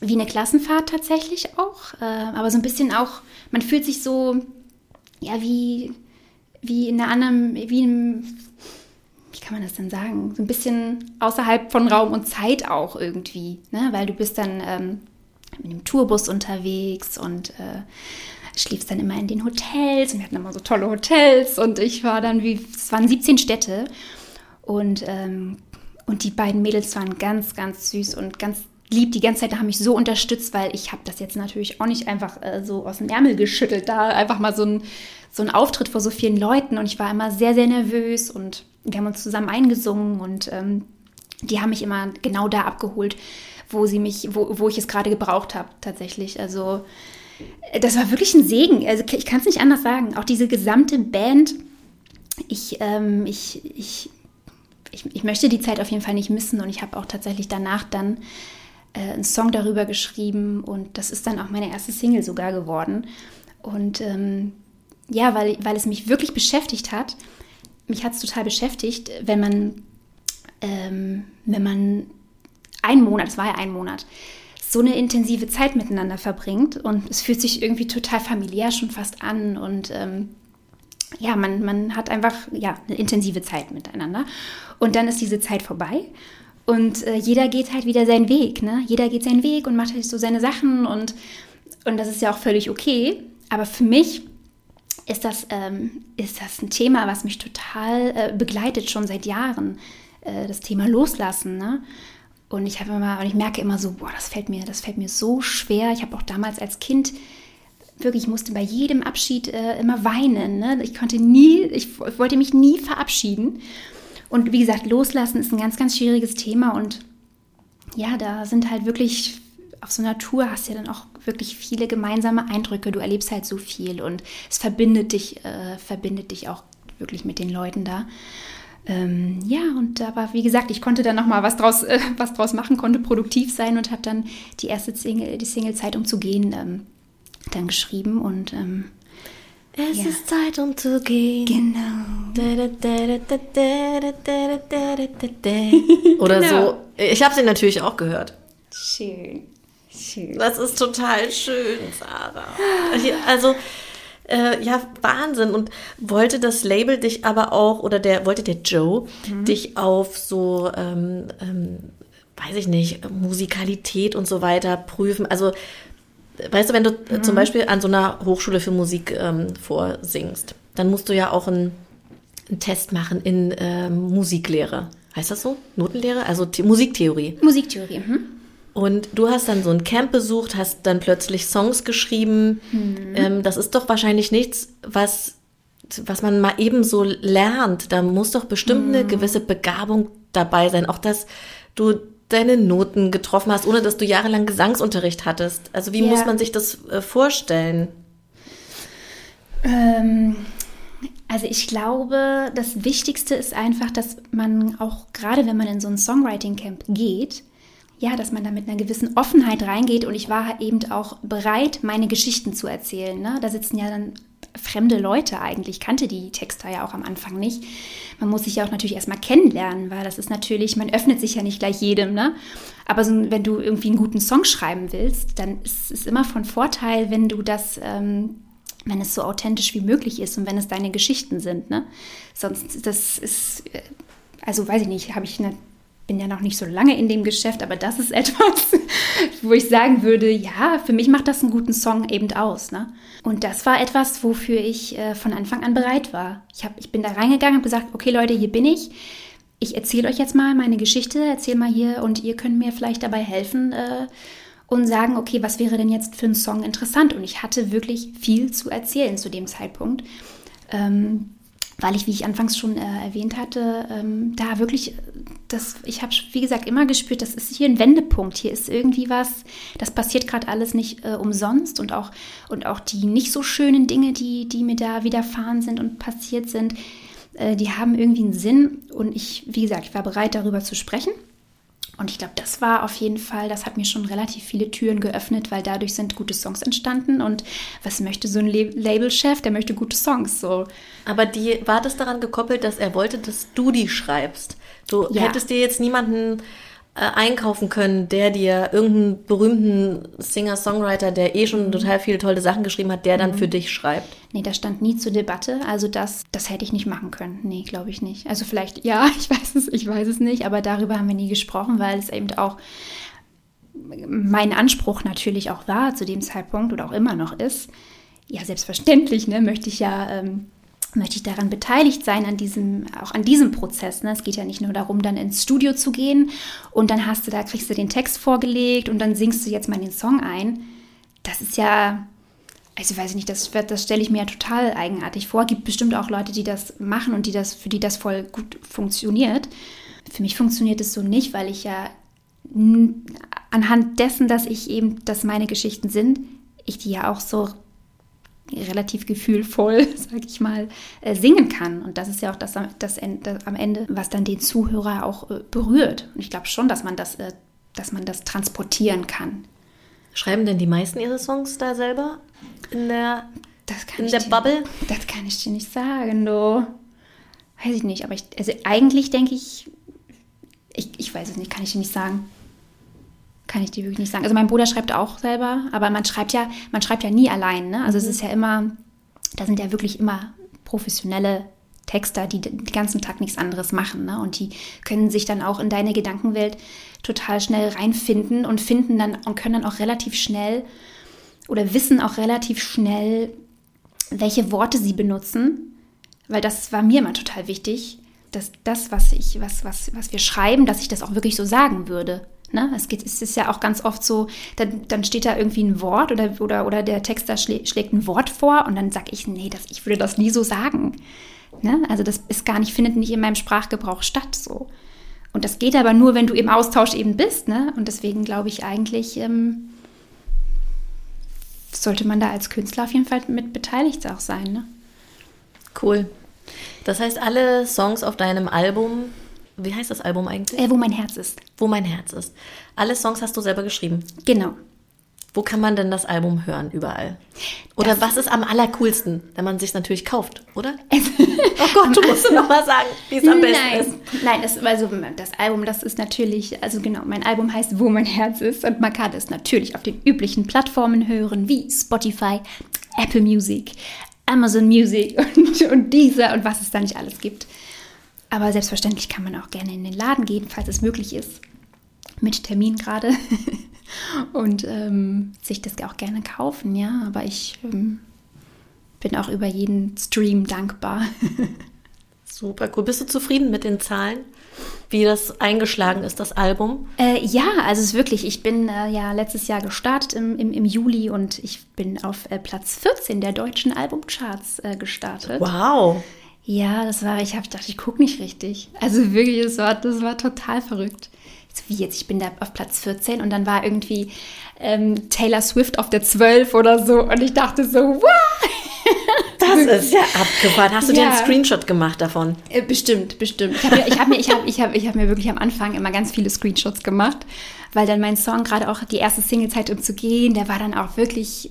wie eine Klassenfahrt tatsächlich auch, äh, aber so ein bisschen auch, man fühlt sich so, ja, wie wie in einer anderen, wie im, wie kann man das denn sagen? So ein bisschen außerhalb von Raum und Zeit auch irgendwie, ne? Weil du bist dann ähm, mit dem Tourbus unterwegs und äh, schliefst dann immer in den Hotels und wir hatten immer so tolle Hotels und ich war dann wie, es waren 17 Städte und, ähm, und die beiden Mädels waren ganz, ganz süß und ganz lieb die ganze Zeit, da haben mich so unterstützt, weil ich habe das jetzt natürlich auch nicht einfach äh, so aus dem Ärmel geschüttelt, da einfach mal so ein, so ein Auftritt vor so vielen Leuten und ich war immer sehr, sehr nervös und wir haben uns zusammen eingesungen und ähm, die haben mich immer genau da abgeholt, wo sie mich, wo, wo ich es gerade gebraucht habe, tatsächlich. Also das war wirklich ein Segen. Also ich kann es nicht anders sagen. Auch diese gesamte Band, ich, ähm, ich, ich, ich, ich möchte die Zeit auf jeden Fall nicht missen und ich habe auch tatsächlich danach dann äh, einen Song darüber geschrieben und das ist dann auch meine erste Single sogar geworden. Und ähm, ja, weil, weil es mich wirklich beschäftigt hat. Mich hat es total beschäftigt, wenn man, ähm, wenn man einen Monat, es war ja ein Monat, so eine intensive Zeit miteinander verbringt und es fühlt sich irgendwie total familiär schon fast an und ähm, ja, man, man hat einfach ja, eine intensive Zeit miteinander und dann ist diese Zeit vorbei und äh, jeder geht halt wieder seinen Weg, ne? Jeder geht seinen Weg und macht halt so seine Sachen und, und das ist ja auch völlig okay. Aber für mich ist das, ähm, ist das ein Thema, was mich total äh, begleitet, schon seit Jahren. Äh, das Thema Loslassen, ne? Und ich habe immer, und ich merke immer so, boah, das fällt mir, das fällt mir so schwer. Ich habe auch damals als Kind wirklich, ich musste bei jedem Abschied äh, immer weinen. Ne? Ich konnte nie, ich wollte mich nie verabschieden. Und wie gesagt, loslassen ist ein ganz, ganz schwieriges Thema und ja, da sind halt wirklich auf so einer Tour hast du ja dann auch wirklich viele gemeinsame Eindrücke. Du erlebst halt so viel und es verbindet dich, äh, verbindet dich auch wirklich mit den Leuten da. Ähm, ja, und da war, wie gesagt, ich konnte dann nochmal was draus, äh, was draus machen, konnte produktiv sein und habe dann die erste Single, die Single Zeit um zu gehen ähm, dann geschrieben und ähm, es ja. ist Zeit, um zu gehen. Genau. Oder genau. so. Ich habe sie natürlich auch gehört. Schön. Schön. Das ist total schön, Sarah. Also, äh, ja, Wahnsinn. Und wollte das Label dich aber auch, oder der, wollte der Joe mhm. dich auf so, ähm, ähm, weiß ich nicht, Musikalität und so weiter prüfen? Also, weißt du, wenn du mhm. zum Beispiel an so einer Hochschule für Musik ähm, vorsingst, dann musst du ja auch einen, einen Test machen in ähm, Musiklehre. Heißt das so? Notenlehre? Also The Musiktheorie. Musiktheorie, mhm. Und du hast dann so ein Camp besucht, hast dann plötzlich Songs geschrieben. Mhm. Ähm, das ist doch wahrscheinlich nichts, was, was man mal eben so lernt. Da muss doch bestimmt mhm. eine gewisse Begabung dabei sein. Auch dass du deine Noten getroffen hast, ohne dass du jahrelang Gesangsunterricht hattest? Also wie ja. muss man sich das äh, vorstellen? Ähm, also ich glaube, das Wichtigste ist einfach, dass man auch gerade, wenn man in so ein Songwriting-Camp geht, ja, dass man da mit einer gewissen Offenheit reingeht und ich war eben auch bereit, meine Geschichten zu erzählen. Ne? Da sitzen ja dann fremde Leute eigentlich. Ich kannte die Texter ja auch am Anfang nicht. Man muss sich ja auch natürlich erstmal kennenlernen, weil das ist natürlich, man öffnet sich ja nicht gleich jedem, ne? Aber so, wenn du irgendwie einen guten Song schreiben willst, dann ist es immer von Vorteil, wenn du das, ähm, wenn es so authentisch wie möglich ist und wenn es deine Geschichten sind, ne? Sonst, das ist, äh, also weiß ich nicht, habe ich eine bin ja noch nicht so lange in dem Geschäft, aber das ist etwas, wo ich sagen würde, ja, für mich macht das einen guten Song eben aus. Ne? Und das war etwas, wofür ich äh, von Anfang an bereit war. Ich, hab, ich bin da reingegangen und gesagt, okay Leute, hier bin ich. Ich erzähle euch jetzt mal meine Geschichte, erzähle mal hier und ihr könnt mir vielleicht dabei helfen äh, und sagen, okay, was wäre denn jetzt für einen Song interessant? Und ich hatte wirklich viel zu erzählen zu dem Zeitpunkt. Ähm, weil ich, wie ich anfangs schon äh, erwähnt hatte, ähm, da wirklich, das, ich habe, wie gesagt, immer gespürt, das ist hier ein Wendepunkt. Hier ist irgendwie was, das passiert gerade alles nicht äh, umsonst und auch, und auch die nicht so schönen Dinge, die, die mir da widerfahren sind und passiert sind, äh, die haben irgendwie einen Sinn. Und ich, wie gesagt, ich war bereit, darüber zu sprechen. Und ich glaube, das war auf jeden Fall, das hat mir schon relativ viele Türen geöffnet, weil dadurch sind gute Songs entstanden. Und was möchte so ein Labelchef? Der möchte gute Songs. So. Aber die, war das daran gekoppelt, dass er wollte, dass du die schreibst? Du ja. hättest dir jetzt niemanden einkaufen können, der dir irgendeinen berühmten Singer-Songwriter, der eh schon total viele tolle Sachen geschrieben hat, der dann mhm. für dich schreibt? Nee, das stand nie zur Debatte. Also das, das hätte ich nicht machen können. Nee, glaube ich nicht. Also vielleicht, ja, ich weiß es, ich weiß es nicht, aber darüber haben wir nie gesprochen, weil es eben auch mein Anspruch natürlich auch war zu dem Zeitpunkt oder auch immer noch ist. Ja, selbstverständlich, ne, möchte ich ja ähm, möchte ich daran beteiligt sein, an diesem, auch an diesem Prozess. Ne? Es geht ja nicht nur darum, dann ins Studio zu gehen und dann hast du da, kriegst du den Text vorgelegt und dann singst du jetzt mal den Song ein. Das ist ja, also weiß ich nicht, das, das stelle ich mir ja total eigenartig vor. Gibt bestimmt auch Leute, die das machen und die das, für die das voll gut funktioniert. Für mich funktioniert es so nicht, weil ich ja anhand dessen, dass ich eben, dass meine Geschichten sind, ich die ja auch so relativ gefühlvoll, sag ich mal, äh, singen kann. Und das ist ja auch das, das, das, am Ende, was dann den Zuhörer auch äh, berührt. Und ich glaube schon, dass man das, äh, dass man das transportieren kann. Schreiben denn die meisten ihre Songs da selber in der, in der dir, Bubble? Das kann ich dir nicht sagen, du. Weiß ich nicht, aber ich, also eigentlich denke ich, ich, ich weiß es nicht, kann ich dir nicht sagen. Kann ich dir wirklich nicht sagen. Also mein Bruder schreibt auch selber, aber man schreibt ja, man schreibt ja nie allein. Ne? Also mhm. es ist ja immer, da sind ja wirklich immer professionelle Texter, die den ganzen Tag nichts anderes machen. Ne? Und die können sich dann auch in deine Gedankenwelt total schnell reinfinden und finden dann und können dann auch relativ schnell oder wissen auch relativ schnell, welche Worte sie benutzen. Weil das war mir immer total wichtig, dass das, was ich, was, was, was wir schreiben, dass ich das auch wirklich so sagen würde. Ne? Es, geht, es ist ja auch ganz oft so, dann, dann steht da irgendwie ein Wort oder, oder, oder der Texter schlä, schlägt ein Wort vor und dann sage ich, nee, das, ich würde das nie so sagen. Ne? Also das ist gar nicht, findet nicht in meinem Sprachgebrauch statt so. Und das geht aber nur, wenn du im Austausch eben bist. Ne? Und deswegen glaube ich eigentlich, ähm, sollte man da als Künstler auf jeden Fall mit beteiligt auch sein. Ne? Cool. Das heißt, alle Songs auf deinem Album wie heißt das Album eigentlich? Äh, wo mein Herz ist. Wo mein Herz ist. Alle Songs hast du selber geschrieben? Genau. Wo kann man denn das Album hören? Überall? Oder das was ist am allercoolsten, wenn man sich natürlich kauft, oder? oh Gott, du musst noch mal sagen, wie es am besten Nein. ist. Nein, das, also das Album, das ist natürlich, also genau, mein Album heißt Wo mein Herz ist und man kann es natürlich auf den üblichen Plattformen hören, wie Spotify, Apple Music, Amazon Music und, und dieser und was es da nicht alles gibt. Aber selbstverständlich kann man auch gerne in den Laden gehen, falls es möglich ist. Mit Termin gerade. Und ähm, sich das auch gerne kaufen, ja. Aber ich ähm, bin auch über jeden Stream dankbar. Super cool. Bist du zufrieden mit den Zahlen? Wie das eingeschlagen ist, das Album? Äh, ja, also es ist wirklich, ich bin äh, ja letztes Jahr gestartet im, im, im, Juli und ich bin auf äh, Platz 14 der deutschen Albumcharts äh, gestartet. Wow. Ja, das war, ich habe gedacht, ich gucke nicht richtig. Also wirklich, das war, das war total verrückt. So wie jetzt, ich bin da auf Platz 14 und dann war irgendwie ähm, Taylor Swift auf der 12 oder so und ich dachte so, wow! Das ist ja abgefahren. Hast du ja. dir einen Screenshot gemacht davon? Äh, bestimmt, bestimmt. Ich habe mir, hab mir, ich hab, ich hab, ich hab mir wirklich am Anfang immer ganz viele Screenshots gemacht, weil dann mein Song, gerade auch die erste Single-Zeit um zu gehen, der war dann auch wirklich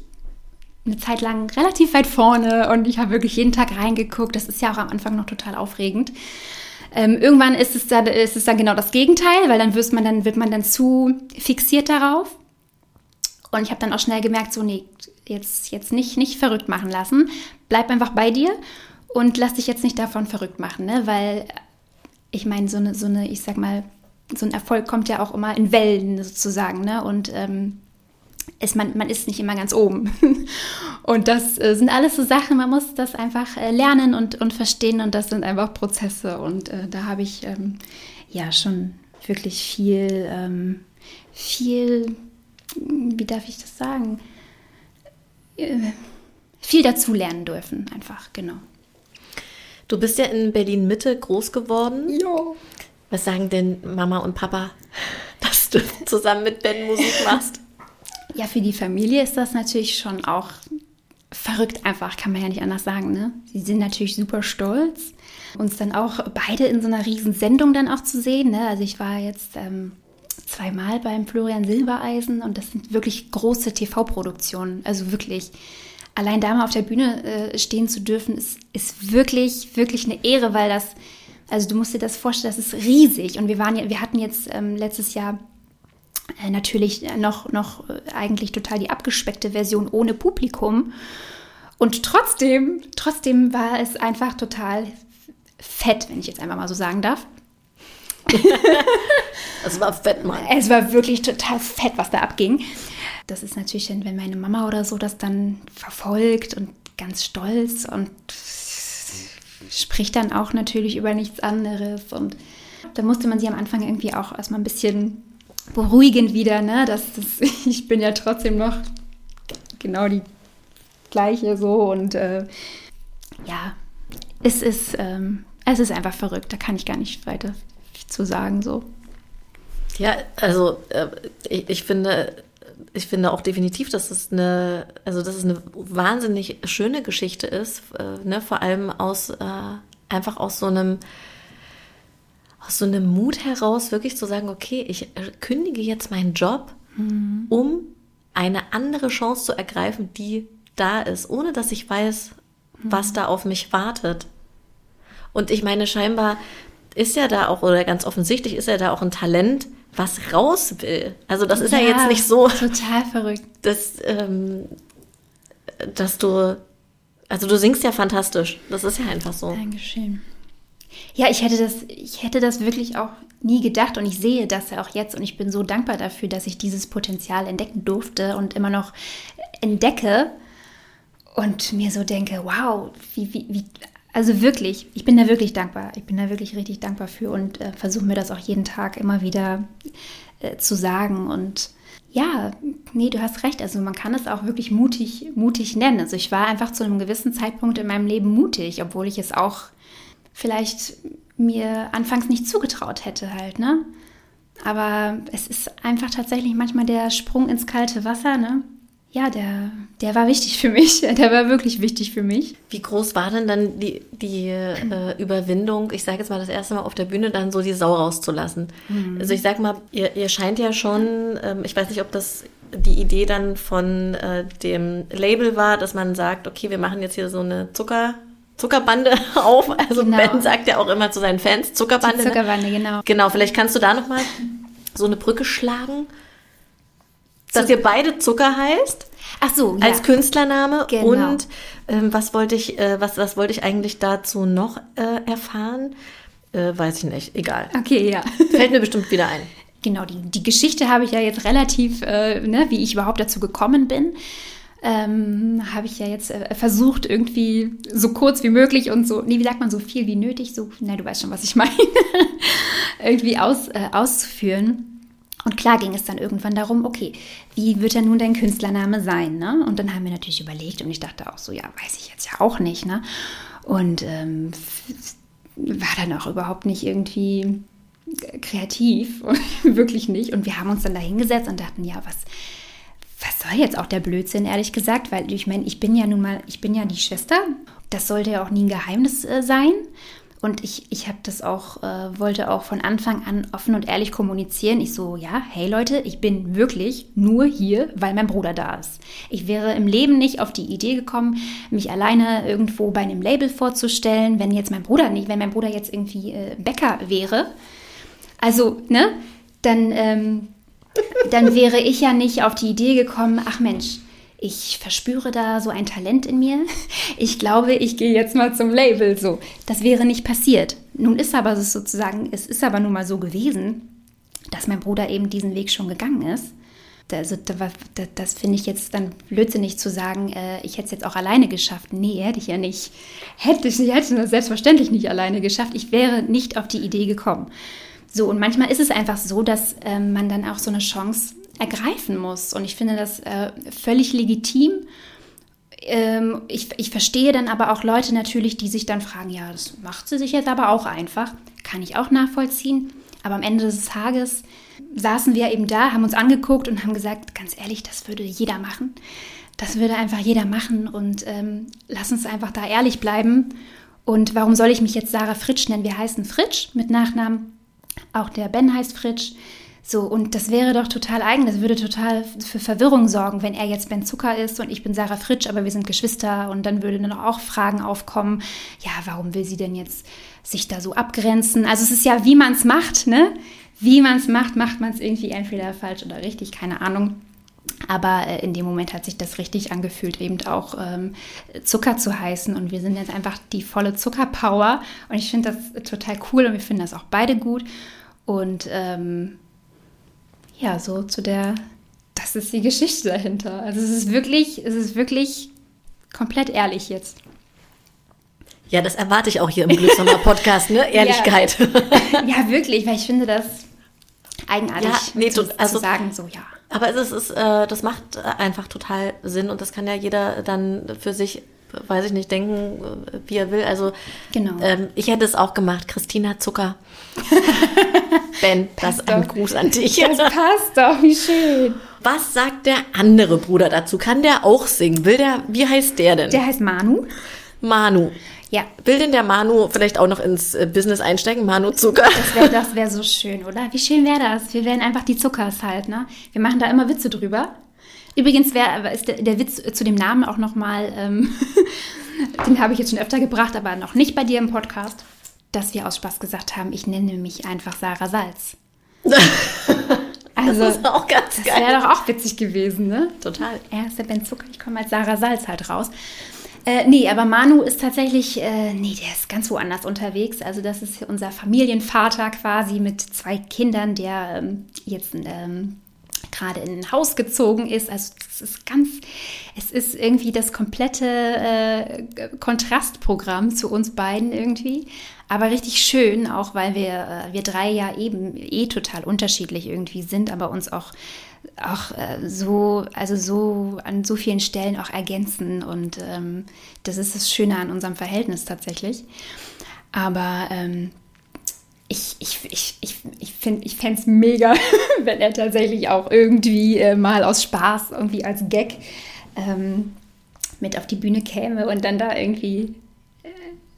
eine Zeit lang relativ weit vorne und ich habe wirklich jeden Tag reingeguckt. Das ist ja auch am Anfang noch total aufregend. Ähm, irgendwann ist es, dann, ist es dann genau das Gegenteil, weil dann, wird man dann wird man dann zu fixiert darauf. Und ich habe dann auch schnell gemerkt, so, nee, jetzt, jetzt nicht, nicht verrückt machen lassen. Bleib einfach bei dir und lass dich jetzt nicht davon verrückt machen, ne? Weil ich meine, so eine, so eine, ich sag mal, so ein Erfolg kommt ja auch immer in Wellen sozusagen, ne? Und ähm, ist man, man ist nicht immer ganz oben. Und das äh, sind alles so Sachen, man muss das einfach äh, lernen und, und verstehen und das sind einfach Prozesse. Und äh, da habe ich ähm, ja schon wirklich viel, ähm, viel, wie darf ich das sagen, äh, viel dazu lernen dürfen, einfach, genau. Du bist ja in Berlin Mitte groß geworden. Ja. Was sagen denn Mama und Papa, dass du zusammen mit Ben Musik machst? Ja, für die Familie ist das natürlich schon auch verrückt einfach, kann man ja nicht anders sagen. Ne? Sie sind natürlich super stolz, uns dann auch beide in so einer riesen Sendung dann auch zu sehen. Ne? Also ich war jetzt ähm, zweimal beim Florian Silbereisen und das sind wirklich große TV-Produktionen. Also wirklich, allein da mal auf der Bühne äh, stehen zu dürfen, ist, ist wirklich, wirklich eine Ehre, weil das, also du musst dir das vorstellen, das ist riesig. Und wir waren ja, wir hatten jetzt ähm, letztes Jahr natürlich noch, noch äh, eigentlich total die abgespeckte Version ohne Publikum. Und trotzdem, trotzdem war es einfach total fett, wenn ich jetzt einfach mal so sagen darf. es war fett, Mann. Es war wirklich total fett, was da abging. Das ist natürlich dann, wenn meine Mama oder so das dann verfolgt und ganz stolz und spricht dann auch natürlich über nichts anderes. Und da musste man sie am Anfang irgendwie auch erstmal ein bisschen beruhigend wieder, ne? Dass das, ich bin ja trotzdem noch genau die gleiche so und äh, ja, es ist, ähm, es ist einfach verrückt, da kann ich gar nicht weiter zu sagen so. Ja, also äh, ich, ich, finde, ich finde auch definitiv, dass es eine, also dass es eine wahnsinnig schöne Geschichte ist, äh, ne? vor allem aus äh, einfach aus so einem aus so einem Mut heraus wirklich zu sagen, okay, ich kündige jetzt meinen Job, mhm. um eine andere Chance zu ergreifen, die da ist, ohne dass ich weiß, mhm. was da auf mich wartet. Und ich meine, scheinbar ist ja da auch, oder ganz offensichtlich ist ja da auch ein Talent, was raus will. Also das ist ja, ja jetzt nicht so. Total verrückt. Dass, ähm, dass du, also du singst ja fantastisch. Das ist ja einfach so. Dankeschön. Ja, ich hätte das, ich hätte das wirklich auch nie gedacht und ich sehe das ja auch jetzt und ich bin so dankbar dafür, dass ich dieses Potenzial entdecken durfte und immer noch entdecke und mir so denke, wow, wie, wie, wie also wirklich, ich bin da wirklich dankbar. Ich bin da wirklich richtig dankbar für und äh, versuche mir das auch jeden Tag immer wieder äh, zu sagen und ja, nee, du hast recht. Also man kann es auch wirklich mutig, mutig nennen. Also ich war einfach zu einem gewissen Zeitpunkt in meinem Leben mutig, obwohl ich es auch vielleicht mir anfangs nicht zugetraut hätte halt, ne? Aber es ist einfach tatsächlich manchmal der Sprung ins kalte Wasser, ne? Ja, der, der war wichtig für mich. Der war wirklich wichtig für mich. Wie groß war denn dann die, die äh, Überwindung, ich sage jetzt mal das erste Mal auf der Bühne, dann so die Sau rauszulassen? Mhm. Also ich sag mal, ihr, ihr scheint ja schon, ähm, ich weiß nicht, ob das die Idee dann von äh, dem Label war, dass man sagt, okay, wir machen jetzt hier so eine Zucker, Zuckerbande auf. Also genau. Ben sagt ja auch immer zu seinen Fans Zuckerbande. Die ne? Zuckerbande, ne? genau. Genau, vielleicht kannst du da nochmal so eine Brücke schlagen, dass ihr beide Zucker heißt. Ach so, ja. Als Künstlername. Genau. Und ähm, was wollte ich, äh, was, was wollte ich eigentlich dazu noch äh, erfahren? Äh, weiß ich nicht, egal. Okay, ja. Fällt mir bestimmt wieder ein. Genau, die, die Geschichte habe ich ja jetzt relativ, äh, ne, wie ich überhaupt dazu gekommen bin ähm, habe ich ja jetzt äh, versucht, irgendwie so kurz wie möglich und so, nee, wie sagt man, so viel wie nötig, so, na, du weißt schon, was ich meine, irgendwie aus, äh, auszuführen. Und klar ging es dann irgendwann darum, okay, wie wird denn nun dein Künstlername sein? Ne? Und dann haben wir natürlich überlegt und ich dachte auch so, ja, weiß ich jetzt ja auch nicht. Ne? Und ähm, war dann auch überhaupt nicht irgendwie kreativ, wirklich nicht. Und wir haben uns dann da hingesetzt und dachten, ja, was, was soll jetzt auch der Blödsinn, ehrlich gesagt, weil ich meine, ich bin ja nun mal, ich bin ja die Schwester. Das sollte ja auch nie ein Geheimnis äh, sein. Und ich, ich habe das auch, äh, wollte auch von Anfang an offen und ehrlich kommunizieren. Ich so, ja, hey Leute, ich bin wirklich nur hier, weil mein Bruder da ist. Ich wäre im Leben nicht auf die Idee gekommen, mich alleine irgendwo bei einem Label vorzustellen, wenn jetzt mein Bruder nicht, wenn mein Bruder jetzt irgendwie äh, Bäcker wäre. Also, ne, dann ähm, dann wäre ich ja nicht auf die Idee gekommen, ach Mensch, ich verspüre da so ein Talent in mir. Ich glaube, ich gehe jetzt mal zum Label. So, das wäre nicht passiert. Nun ist aber es sozusagen, es ist aber nun mal so gewesen, dass mein Bruder eben diesen Weg schon gegangen ist. Also das, finde ich jetzt dann blödsinnig zu sagen, äh, ich hätte es jetzt auch alleine geschafft. Nee, hätte ich ja nicht. Hätte ich hätte das selbstverständlich nicht alleine geschafft. Ich wäre nicht auf die Idee gekommen. So, und manchmal ist es einfach so, dass äh, man dann auch so eine Chance ergreifen muss. Und ich finde das äh, völlig legitim. ähm, ich, ich verstehe dann aber auch Leute natürlich, die sich dann fragen, ja, das macht sie sich jetzt aber auch einfach. Kann ich auch nachvollziehen. Aber am Ende des Tages saßen wir eben da, haben uns angeguckt und haben gesagt, ganz ehrlich, das würde jeder machen. Das würde einfach jeder machen und ähm, lass uns einfach da ehrlich bleiben. Und warum soll ich mich jetzt Sarah Fritsch nennen? Wir heißen Fritsch mit Nachnamen. Auch der Ben heißt Fritsch. So, und das wäre doch total eigen, das würde total für Verwirrung sorgen, wenn er jetzt Ben Zucker ist und ich bin Sarah Fritsch, aber wir sind Geschwister und dann würden dann auch Fragen aufkommen, ja, warum will sie denn jetzt sich da so abgrenzen? Also es ist ja, wie man es macht, ne? Wie man es macht, macht man es irgendwie entweder falsch oder richtig, keine Ahnung. Aber äh, in dem Moment hat sich das richtig angefühlt, eben auch ähm, Zucker zu heißen. Und wir sind jetzt einfach die volle Zuckerpower. Und ich finde das total cool und wir finden das auch beide gut. Und ähm, ja, so zu der, das ist die Geschichte dahinter. Also es ist wirklich, es ist wirklich komplett ehrlich jetzt. Ja, das erwarte ich auch hier im Glückshammer Podcast, ne? Ehrlichkeit. Ja. ja, wirklich, weil ich finde das eigenartig ja, nee, zu, also, zu sagen, so ja. Aber es ist, es, äh, das macht einfach total Sinn und das kann ja jeder dann für sich, weiß ich nicht, denken, wie er will. Also genau. ähm, ich hätte es auch gemacht. Christina Zucker. ben, das ist ein Gruß an dich. Das passt doch, wie schön. Was sagt der andere Bruder dazu? Kann der auch singen? Will der, wie heißt der denn? Der heißt Manu. Manu. Ja. Will denn der Manu vielleicht auch noch ins äh, Business einsteigen? Manu Zucker. Das wäre das wär so schön, oder? Wie schön wäre das? Wir wären einfach die Zuckers halt, ne? Wir machen da immer Witze drüber. Übrigens wär, ist der, der Witz zu dem Namen auch nochmal, ähm, den habe ich jetzt schon öfter gebracht, aber noch nicht bei dir im Podcast, dass wir aus Spaß gesagt haben, ich nenne mich einfach Sarah Salz. Also, das ist auch ganz das wäre doch auch witzig gewesen, ne? Total. Er ist der Ben Zucker, ich komme als Sarah Salz halt raus. Äh, nee, aber Manu ist tatsächlich, äh, nee, der ist ganz woanders unterwegs. Also das ist unser Familienvater quasi mit zwei Kindern, der ähm, jetzt ähm, gerade in ein Haus gezogen ist. Also es ist ganz, es ist irgendwie das komplette äh, Kontrastprogramm zu uns beiden irgendwie. Aber richtig schön, auch weil wir, äh, wir drei ja eben eh total unterschiedlich irgendwie sind, aber uns auch auch äh, so, also so an so vielen Stellen auch ergänzen. Und ähm, das ist das Schöne an unserem Verhältnis tatsächlich. Aber ähm, ich, ich, ich, ich, ich, ich fände es mega, wenn er tatsächlich auch irgendwie äh, mal aus Spaß, irgendwie als Gag ähm, mit auf die Bühne käme und dann da irgendwie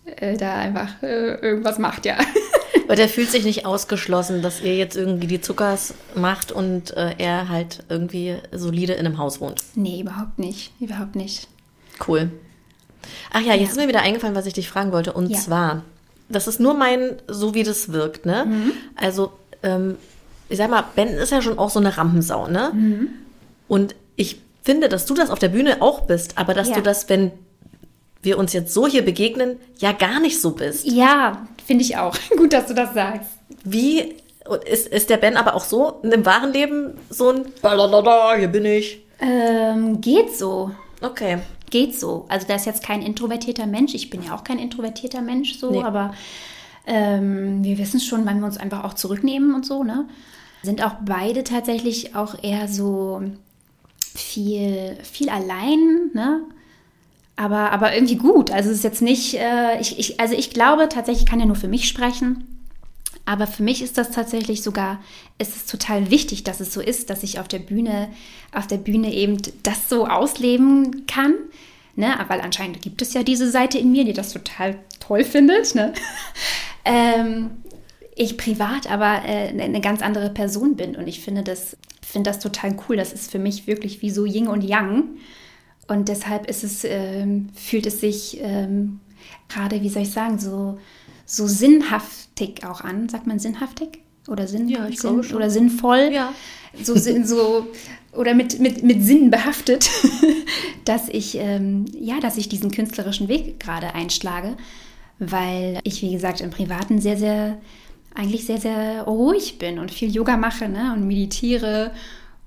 äh, äh da einfach äh, irgendwas macht, ja. Weil der fühlt sich nicht ausgeschlossen, dass ihr jetzt irgendwie die Zuckers macht und äh, er halt irgendwie solide in einem Haus wohnt. Nee, überhaupt nicht. Überhaupt nicht. Cool. Ach ja, jetzt ja. ist mir wieder eingefallen, was ich dich fragen wollte. Und ja. zwar, das ist nur mein, so wie das wirkt, ne? Mhm. Also, ähm, ich sag mal, Ben ist ja schon auch so eine Rampensau, ne? Mhm. Und ich finde, dass du das auf der Bühne auch bist, aber dass ja. du das, wenn wir uns jetzt so hier begegnen, ja gar nicht so bist. Ja, finde ich auch. Gut, dass du das sagst. Wie ist, ist der Ben aber auch so im wahren Leben so ein Blablabla, hier bin ich? Ähm, geht so. Okay. Geht so. Also der ist jetzt kein introvertierter Mensch. Ich bin ja auch kein introvertierter Mensch so, nee. aber ähm, wir wissen schon, wann wir uns einfach auch zurücknehmen und so, ne? Sind auch beide tatsächlich auch eher so viel, viel allein, ne? aber, aber irgendwie gut. Also es ist jetzt nicht, äh, ich, ich, also ich glaube tatsächlich, ich kann ja nur für mich sprechen. Aber für mich ist das tatsächlich sogar, ist es total wichtig, dass es so ist, dass ich auf der Bühne, auf der Bühne eben das so ausleben kann. Ne? Weil anscheinend gibt es ja diese Seite in mir, die das total toll findet. Ne? ähm, ich privat aber äh, eine ganz andere Person bin und ich finde das, finde das total cool. Das ist für mich wirklich wie so Yin und Yang. Und deshalb ist es, ähm, fühlt es sich ähm, gerade, wie soll ich sagen, so, so sinnhaftig auch an. Sagt man sinnhaftig? Oder Sinn, ja, Sinn, oder sinnvoll? Ja. So, so oder mit, mit, mit Sinn behaftet, dass ich, ähm, ja, dass ich diesen künstlerischen Weg gerade einschlage, weil ich, wie gesagt, im Privaten sehr, sehr, eigentlich sehr, sehr ruhig bin und viel Yoga mache ne, und meditiere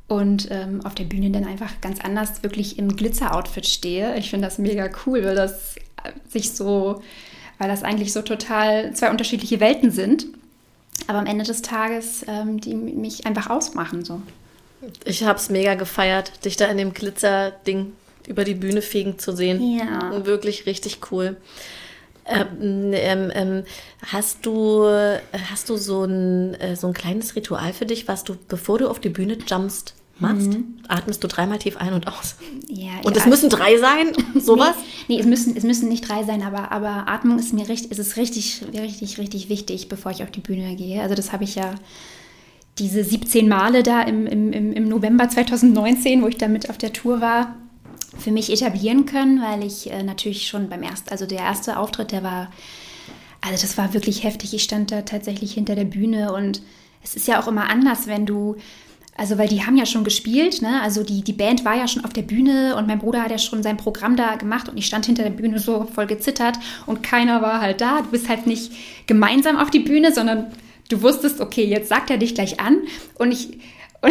und ähm, auf der Bühne dann einfach ganz anders wirklich im Glitzer-Outfit stehe. Ich finde das mega cool, weil das sich so, weil das eigentlich so total zwei unterschiedliche Welten sind, aber am Ende des Tages ähm, die mich einfach ausmachen so. Ich habe es mega gefeiert, dich da in dem Glitzer-Ding über die Bühne fegen zu sehen. Ja. Wirklich richtig cool. Ähm, ähm, ähm, hast du, hast du so ein, äh, so ein kleines Ritual für dich, was du, bevor du auf die Bühne jumpst, machst? Atmest du dreimal tief ein und aus? Ja, Und es müssen drei sein? Sowas? Nee, nee es, müssen, es müssen nicht drei sein, aber, aber Atmung ist mir richtig, es ist richtig, richtig, richtig wichtig, bevor ich auf die Bühne gehe. Also das habe ich ja diese 17 Male da im, im, im im November 2019, wo ich damit auf der Tour war, für mich etablieren können, weil ich äh, natürlich schon beim ersten, also der erste Auftritt, der war, also das war wirklich heftig. Ich stand da tatsächlich hinter der Bühne und es ist ja auch immer anders, wenn du, also weil die haben ja schon gespielt, ne? Also die, die Band war ja schon auf der Bühne und mein Bruder hat ja schon sein Programm da gemacht und ich stand hinter der Bühne so voll gezittert und keiner war halt da. Du bist halt nicht gemeinsam auf die Bühne, sondern du wusstest, okay, jetzt sagt er dich gleich an und ich.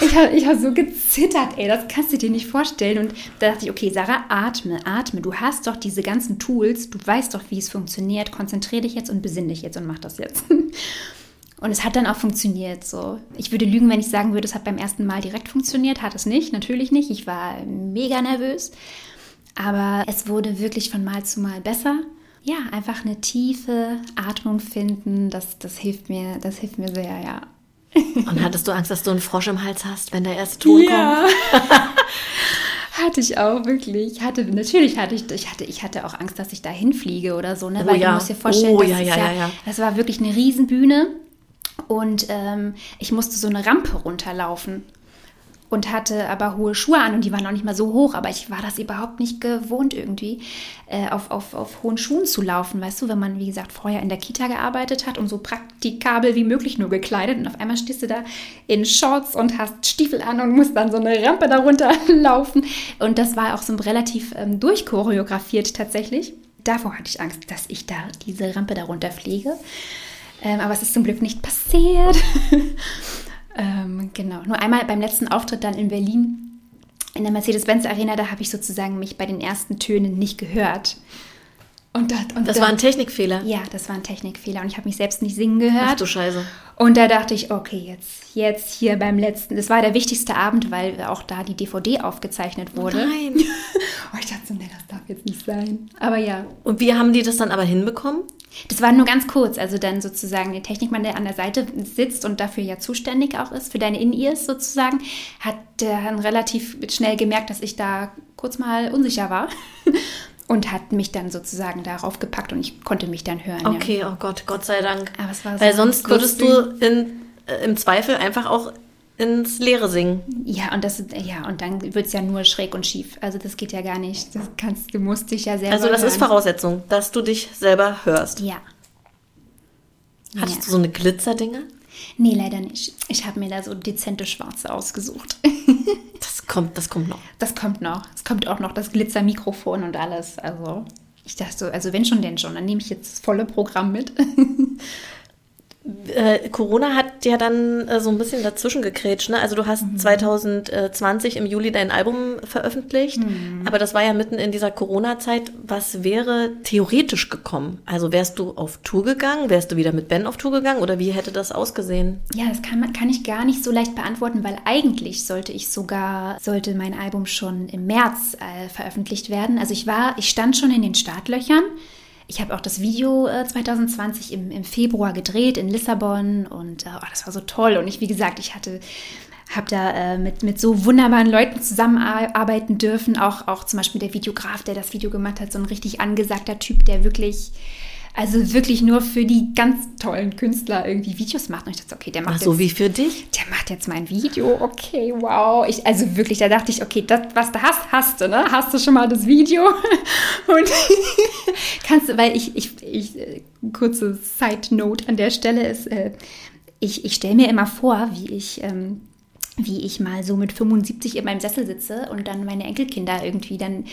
Und ich habe hab so gezittert, ey, das kannst du dir nicht vorstellen. Und da dachte ich, okay, Sarah, atme, atme. Du hast doch diese ganzen Tools, du weißt doch, wie es funktioniert. Konzentrier dich jetzt und besinn dich jetzt und mach das jetzt. Und es hat dann auch funktioniert. So. Ich würde lügen, wenn ich sagen würde, es hat beim ersten Mal direkt funktioniert. Hat es nicht, natürlich nicht. Ich war mega nervös. Aber es wurde wirklich von Mal zu Mal besser. Ja, einfach eine tiefe Atmung finden, das, das hilft mir, das hilft mir sehr, ja. Und hattest du Angst, dass du einen Frosch im Hals hast, wenn der erste Ton kommt? hatte ich auch wirklich. Hatte natürlich hatte ich ich hatte ich hatte auch Angst, dass ich da hinfliege oder so, ne? Oh Weil ja. du musst dir vorstellen, Oh das ja, ja, ja, ja, ja. das war wirklich eine Riesenbühne und ähm, ich musste so eine Rampe runterlaufen und hatte aber hohe Schuhe an und die waren noch nicht mal so hoch, aber ich war das überhaupt nicht gewohnt irgendwie, äh, auf, auf, auf hohen Schuhen zu laufen, weißt du, wenn man, wie gesagt, vorher in der Kita gearbeitet hat und so praktikabel wie möglich nur gekleidet und auf einmal stehst du da in Shorts und hast Stiefel an und musst dann so eine Rampe darunter laufen und das war auch so relativ ähm, durchchoreografiert tatsächlich. Davor hatte ich Angst, dass ich da diese Rampe darunter fliege. Ähm, aber es ist zum Glück nicht passiert. ähm, genau. Nur einmal beim letzten Auftritt dann in Berlin in der Mercedes-Benz Arena, da habe ich sozusagen mich bei den ersten Tönen nicht gehört. Und das, und Das da- war ein Technikfehler. ja, das war ein Technikfehler und ich habe mich selbst nicht singen gehört. Ach du Scheiße. Und da dachte ich, okay, jetzt, jetzt hier beim letzten. Das war der wichtigste Abend, weil auch da die DVD aufgezeichnet wurde. Nein. Oh, ich dachte so, nee, das darf jetzt nicht sein. Aber ja, Und wie haben die das dann aber hinbekommen? Das war nur ganz kurz. Also dann sozusagen der Technikmann, der an der Seite sitzt und dafür ja zuständig auch ist, für deine In-Ears sozusagen, hat dann relativ schnell gemerkt, dass ich da kurz mal unsicher war. Und hat mich dann sozusagen darauf gepackt und ich konnte mich dann hören. Ja. Okay, oh Gott, Gott sei Dank. Aber es war Weil so sonst würdest du in, äh, im Zweifel einfach auch ins Leere singen. Ja, und das ja, und dann wird es ja nur schräg und schief. Also das geht ja gar nicht. Das kannst, du musst dich ja selber. Also das ist hören. Voraussetzung, dass du dich selber hörst. Ja. Hattest ja. du so eine Glitzerdinger? Nee, leider nicht. Ich habe mir da so dezente Schwarze ausgesucht. Das kommt, das kommt noch. Das kommt noch. Es kommt auch noch das Glitzermikrofon und alles. Also ich dachte so, also wenn schon, denn schon. Dann nehme ich jetzt das volle Programm mit. Äh, Corona hat ja dann äh, so ein bisschen dazwischen gekrätscht. Ne? Also du hast 2020 im Juli dein Album veröffentlicht, aber das war ja mitten in dieser Corona-Zeit. Was wäre theoretisch gekommen? Also wärst du auf Tour gegangen? Wärst du wieder mit Ben auf Tour gegangen? Oder wie hätte das ausgesehen? Ja, das kann, man, kann ich gar nicht so leicht beantworten, weil eigentlich sollte ich sogar, sollte mein Album schon im März äh, veröffentlicht werden. Also ich war, ich stand schon in den Startlöchern. Ich habe auch das Video äh, 2020 im, im Februar gedreht in Lissabon und äh, oh, das war so toll. Und ich, wie gesagt, ich hatte habe da äh, mit, mit so wunderbaren Leuten zusammenarbeiten dürfen. Auch, auch zum Beispiel der Videograf, der das Video gemacht hat, so ein richtig angesagter Typ, der wirklich, also wirklich nur für die ganz tollen Künstler irgendwie Videos macht. Und ich dachte, okay, der macht Ach so jetzt wie für dich? der macht jetzt mein Video, okay, wow. Ich, also wirklich, da dachte ich, okay, das, was du hast, hast du, ne? Hast du schon mal das Video? Und kannst du, weil ich, ich, ich äh, kurze Side-Note an der Stelle ist, äh, ich, ich stelle mir immer vor, wie ich, ähm, wie ich mal so mit 75 in meinem Sessel sitze und dann meine Enkelkinder irgendwie dann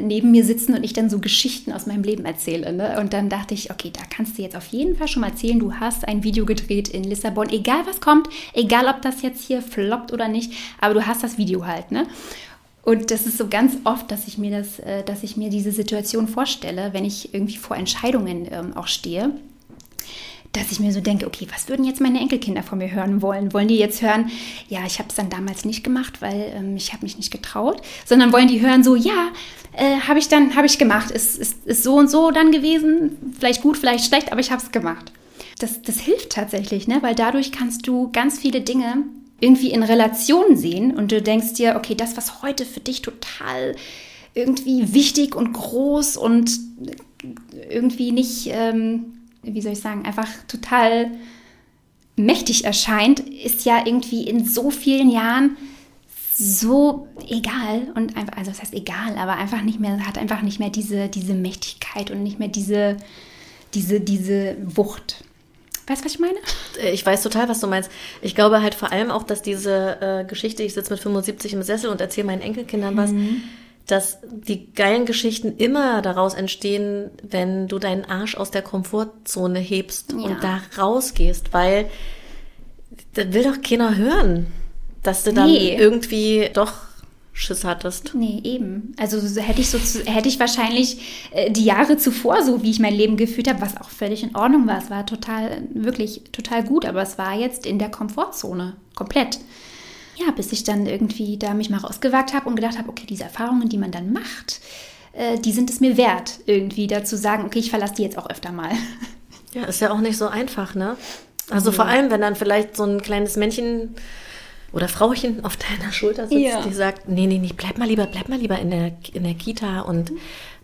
neben mir sitzen und ich dann so Geschichten aus meinem Leben erzähle. Ne? Und dann dachte ich, okay, da kannst du jetzt auf jeden Fall schon mal erzählen, du hast ein Video gedreht in Lissabon, egal was kommt, egal ob das jetzt hier floppt oder nicht, aber du hast das Video halt, ne? Und das ist so ganz oft, dass ich mir das, äh, dass ich mir diese Situation vorstelle, wenn ich irgendwie vor Entscheidungen ähm, auch stehe dass ich mir so denke, okay, was würden jetzt meine Enkelkinder von mir hören wollen? Wollen die jetzt hören, ja, ich habe es dann damals nicht gemacht, weil ähm, ich habe mich nicht getraut, sondern wollen die hören so, ja, äh, habe ich dann, habe ich gemacht, ist, ist, ist so und so dann gewesen, vielleicht gut, vielleicht schlecht, aber ich habe es gemacht. Das, das hilft tatsächlich, ne? weil dadurch kannst du ganz viele Dinge irgendwie in Relation sehen und du denkst dir, okay, das, was heute für dich total irgendwie wichtig und groß und irgendwie nicht, ähm, wie soll ich sagen, einfach total mächtig erscheint, ist ja irgendwie in so vielen Jahren so egal und einfach, also das heißt egal, aber einfach nicht mehr, hat einfach nicht mehr diese, diese Mächtigkeit und nicht mehr diese, diese, diese Wucht. Weißt du, was ich meine? Äh, ich weiß total, was du meinst. Ich glaube halt vor allem auch, dass diese äh, Geschichte, ich sitze mit 75 im Sessel und erzähle meinen Enkelkindern was, mhm dass die geilen Geschichten immer daraus entstehen, wenn du deinen Arsch aus der Komfortzone hebst ja. und da rausgehst, weil das will doch keiner hören, dass du dann nee. irgendwie doch Schiss hattest. Nee, eben. Also hätte ich so hätte ich wahrscheinlich äh, die Jahre zuvor so, wie ich mein Leben geführt habe, was auch völlig in Ordnung war. Es war total, wirklich total gut, aber es war jetzt in der Komfortzone komplett ja, bis ich dann irgendwie da mich mal rausgewagt habe und gedacht habe, okay, diese Erfahrungen, die man dann macht, äh, die sind es mir wert, irgendwie da zu sagen, okay, ich verlasse die jetzt auch öfter mal. Ja, ist ja auch nicht so einfach, ne? Also ja. vor allem, wenn dann vielleicht so ein kleines Männchen oder Frauchen auf deiner Schulter sitzt, ja. die sagt, nee, nee, nee, bleib mal lieber, bleib mal lieber in der, in der Kita und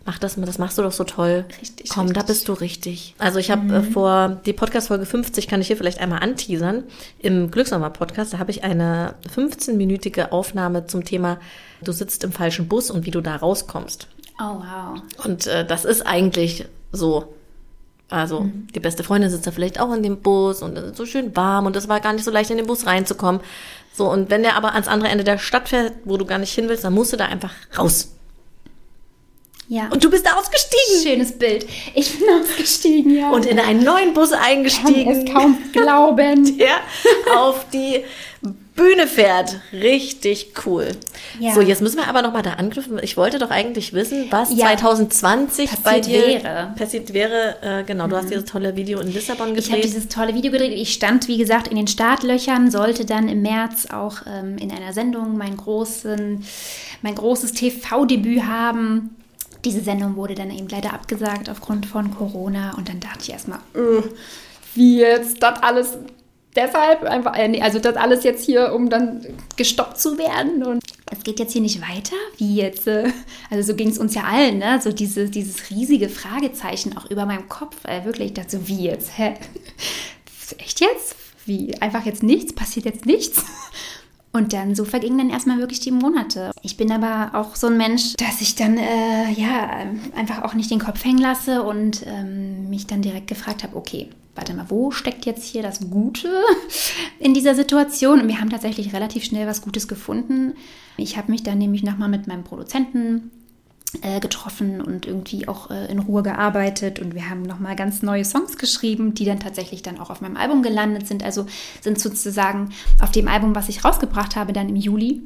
mach das mal, das machst du doch so toll. Richtig. Komm, richtig. da bist du richtig. Also ich habe mhm. äh, vor die Podcast-Folge 50, kann ich hier vielleicht einmal anteasern. Im Glücksnummer-Podcast, da habe ich eine 15-minütige Aufnahme zum Thema, du sitzt im falschen Bus und wie du da rauskommst. Oh, wow. Und äh, das ist eigentlich so. Also mhm. die beste Freundin sitzt da vielleicht auch in dem Bus und es ist so schön warm und es war gar nicht so leicht in den Bus reinzukommen. So, und wenn der aber ans andere Ende der Stadt fährt, wo du gar nicht hin willst, dann musst du da einfach raus. Ja. Und du bist ausgestiegen. Schönes Bild. Ich bin ausgestiegen, ja. Und in einen neuen Bus eingestiegen. Kann es kaum glauben. Der auf die Bühne fährt. Richtig cool. Ja. So, jetzt müssen wir aber nochmal da anknüpfen. Ich wollte doch eigentlich wissen, was ja. 2020 passiert bei dir wäre. passiert wäre. Äh, genau, mhm. du hast mhm. dieses tolle Video in Lissabon gedreht. Ich habe dieses tolle Video gedreht. Ich stand, wie gesagt, in den Startlöchern, sollte dann im März auch ähm, in einer Sendung mein, großen, mein großes TV-Debüt haben diese Sendung wurde dann eben leider abgesagt aufgrund von Corona. Und dann dachte ich erstmal, äh, wie jetzt das alles deshalb einfach, äh, also das alles jetzt hier, um dann gestoppt zu werden. Und es geht jetzt hier nicht weiter, wie jetzt, äh, also so ging es uns ja allen, ne? So diese, dieses riesige Fragezeichen auch über meinem Kopf, äh, wirklich, ich dachte so, wie jetzt? Hä? Echt jetzt? Wie? Einfach jetzt nichts? Passiert jetzt nichts? Und dann so vergingen dann erstmal wirklich die Monate. Ich bin aber auch so ein Mensch, dass ich dann äh, ja einfach auch nicht den Kopf hängen lasse und ähm, mich dann direkt gefragt habe, okay, warte mal, wo steckt jetzt hier das Gute in dieser Situation? Und wir haben tatsächlich relativ schnell was Gutes gefunden. Ich habe mich dann nämlich nochmal mit meinem Produzenten getroffen und irgendwie auch äh, in Ruhe gearbeitet und wir haben nochmal ganz neue Songs geschrieben, die dann tatsächlich dann auch auf meinem Album gelandet sind. Also sind sozusagen auf dem Album, was ich rausgebracht habe, dann im Juli,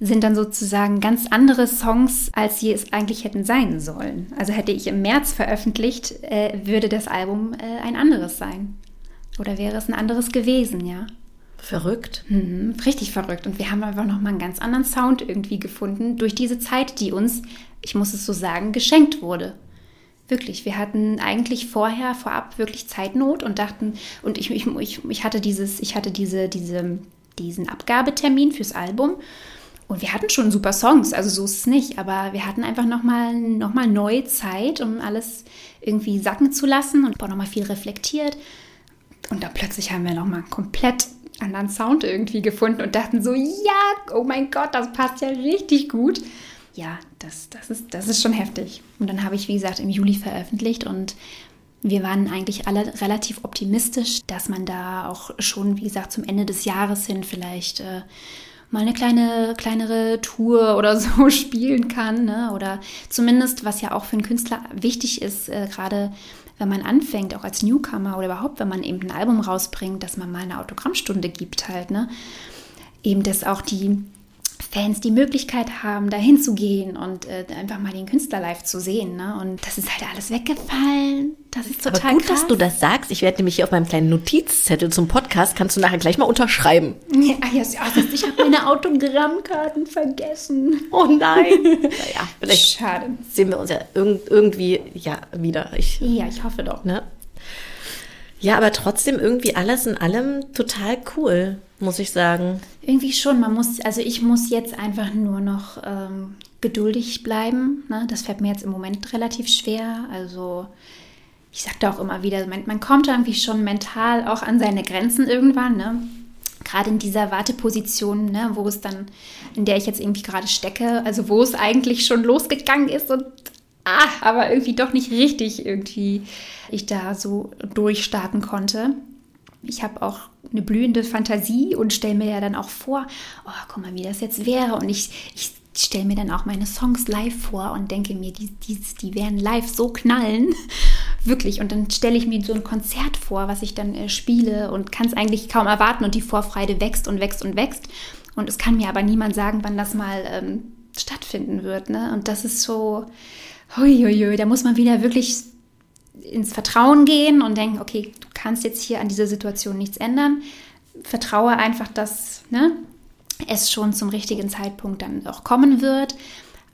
sind dann sozusagen ganz andere Songs, als sie es eigentlich hätten sein sollen. Also hätte ich im März veröffentlicht, äh, würde das Album äh, ein anderes sein. Oder wäre es ein anderes gewesen, ja. Verrückt. Mhm, richtig verrückt. Und wir haben einfach nochmal einen ganz anderen Sound irgendwie gefunden durch diese Zeit, die uns, ich muss es so sagen, geschenkt wurde. Wirklich, wir hatten eigentlich vorher, vorab wirklich Zeitnot und dachten, und ich, ich, ich, ich hatte dieses, ich hatte diese, diese, diesen Abgabetermin fürs Album. Und wir hatten schon super Songs, also so ist es nicht, aber wir hatten einfach nochmal noch mal neue Zeit, um alles irgendwie sacken zu lassen und nochmal viel reflektiert. Und dann plötzlich haben wir nochmal komplett anderen Sound irgendwie gefunden und dachten so, ja, oh mein Gott, das passt ja richtig gut. Ja, das, das, ist, das ist schon heftig. Und dann habe ich, wie gesagt, im Juli veröffentlicht und wir waren eigentlich alle relativ optimistisch, dass man da auch schon, wie gesagt, zum Ende des Jahres hin vielleicht äh, mal eine kleine, kleinere Tour oder so spielen kann. Ne? Oder zumindest, was ja auch für einen Künstler wichtig ist, äh, gerade wenn man anfängt, auch als Newcomer oder überhaupt, wenn man eben ein Album rausbringt, dass man mal eine Autogrammstunde gibt halt, ne? Eben, dass auch die Fans die Möglichkeit haben, da hinzugehen und äh, einfach mal den Künstler live zu sehen. Ne? Und das ist halt alles weggefallen. Das ist total Aber gut, krass. dass du das sagst. Ich werde nämlich hier auf meinem kleinen Notizzettel zum Podcast, kannst du nachher gleich mal unterschreiben. Ja, ah, ja, ja, ich habe meine Autogrammkarten vergessen. Oh nein. naja, vielleicht Schade. sehen wir uns ja irg irgendwie ja wieder. Ich, Ja, ich hoffe doch. ne? Ja, aber trotzdem irgendwie alles in allem total cool, muss ich sagen. Irgendwie schon. Man muss, also ich muss jetzt einfach nur noch ähm, geduldig bleiben. Ne? Das fällt mir jetzt im Moment relativ schwer. Also ich sagte auch immer wieder, man, man kommt irgendwie schon mental auch an seine Grenzen irgendwann. Ne? Gerade in dieser Warteposition, ne, wo es dann, in der ich jetzt irgendwie gerade stecke, also wo es eigentlich schon losgegangen ist und ah, aber irgendwie doch nicht richtig irgendwie ich da so durchstarten konnte. Ich habe auch eine blühende Fantasie und stelle mir ja dann auch vor, oh, guck mal, wie das jetzt wäre. Und ich, ich stelle mir dann auch meine Songs live vor und denke mir, die, die, die werden live so knallen. Wirklich. Und dann stelle ich mir so ein Konzert vor, was ich dann äh, spiele und kann es eigentlich kaum erwarten. Und die Vorfreude wächst und wächst und wächst. Und es kann mir aber niemand sagen, wann das mal ähm, stattfinden wird. Ne? Und das ist so, huiuiui, da muss man wieder wirklich ins Vertrauen gehen und denken, okay, du kannst jetzt hier an dieser Situation nichts ändern. Vertraue einfach, dass ne, es schon zum richtigen Zeitpunkt dann auch kommen wird.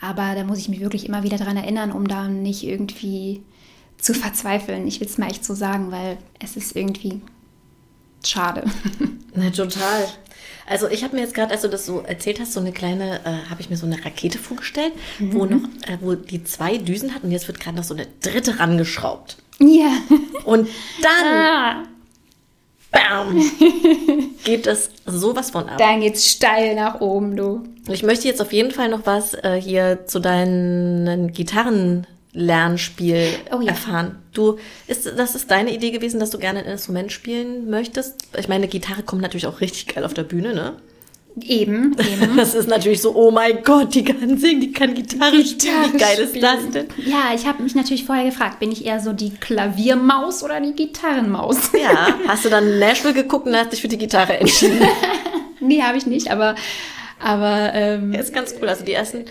Aber da muss ich mich wirklich immer wieder daran erinnern, um da nicht irgendwie zu verzweifeln. Ich will es mal echt so sagen, weil es ist irgendwie schade. Na, total. Also ich habe mir jetzt gerade, als du das so erzählt hast, so eine kleine, äh, habe ich mir so eine Rakete vorgestellt, wo noch, äh, wo die zwei Düsen hat und jetzt wird gerade noch so eine dritte rangeschraubt. Ja. Und dann, Ah, bam, geht es sowas von ab. dann geht's steil nach oben, du. Ich möchte jetzt auf jeden Fall noch was äh, hier zu deinem Gitarrenlernspiel Oh ja. erfahren. Du, ist, das ist deine Idee gewesen, dass du gerne ein Instrument spielen möchtest? Ich meine, Gitarre kommt natürlich auch richtig geil auf der Bühne, ne? Eben, eben. Das ist natürlich so, oh mein Gott, die kann singen, die kann Gitarre spielen. Wie geil ist das denn? Ja, ich habe mich natürlich vorher gefragt, bin ich eher so die Klaviermaus oder die Gitarrenmaus? Ja, hast du dann Nashville geguckt und hast dich für die Gitarre entschieden? nee, habe ich nicht, aber, aber ähm, Ja, ist ganz cool. Also die ersten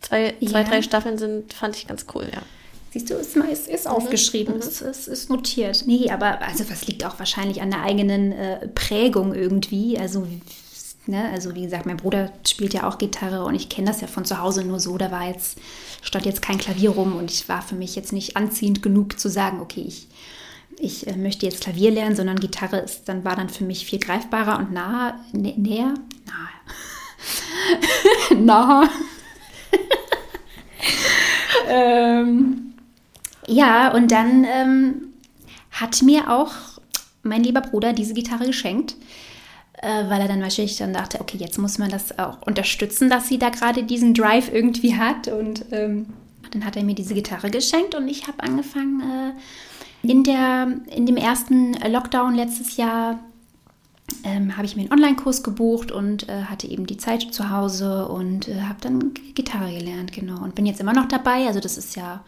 zwei, zwei Ja. drei Staffeln sind, fand ich ganz cool, ja. siehst du, ist, ist, ist aufgeschrieben, ist, ist, ist notiert. Nee, aber also das liegt auch wahrscheinlich an der eigenen äh, Prägung irgendwie. Also, ne, also wie gesagt, mein Bruder spielt ja auch Gitarre und ich kenne das ja von zu Hause nur so. Da war jetzt, stand jetzt kein Klavier rum und ich war für mich jetzt nicht anziehend genug zu sagen, okay, ich ich äh, möchte jetzt Klavier lernen, sondern Gitarre ist dann war dann für mich viel greifbarer und nahe, nä näher, nahe, nahe. ähm, ja, und dann ähm, hat mir auch mein lieber Bruder diese Gitarre geschenkt, äh, weil er dann wahrscheinlich dann dachte, okay, jetzt muss man das auch unterstützen, dass sie da gerade diesen Drive irgendwie hat. Und ähm, dann hat er mir diese Gitarre geschenkt und ich habe angefangen, äh, in, der, in dem ersten Lockdown letztes Jahr ähm, habe ich mir einen Online-Kurs gebucht und äh, hatte eben die Zeit zu Hause und äh, habe dann Gitarre gelernt, genau. Und bin jetzt immer noch dabei. Also das ist ja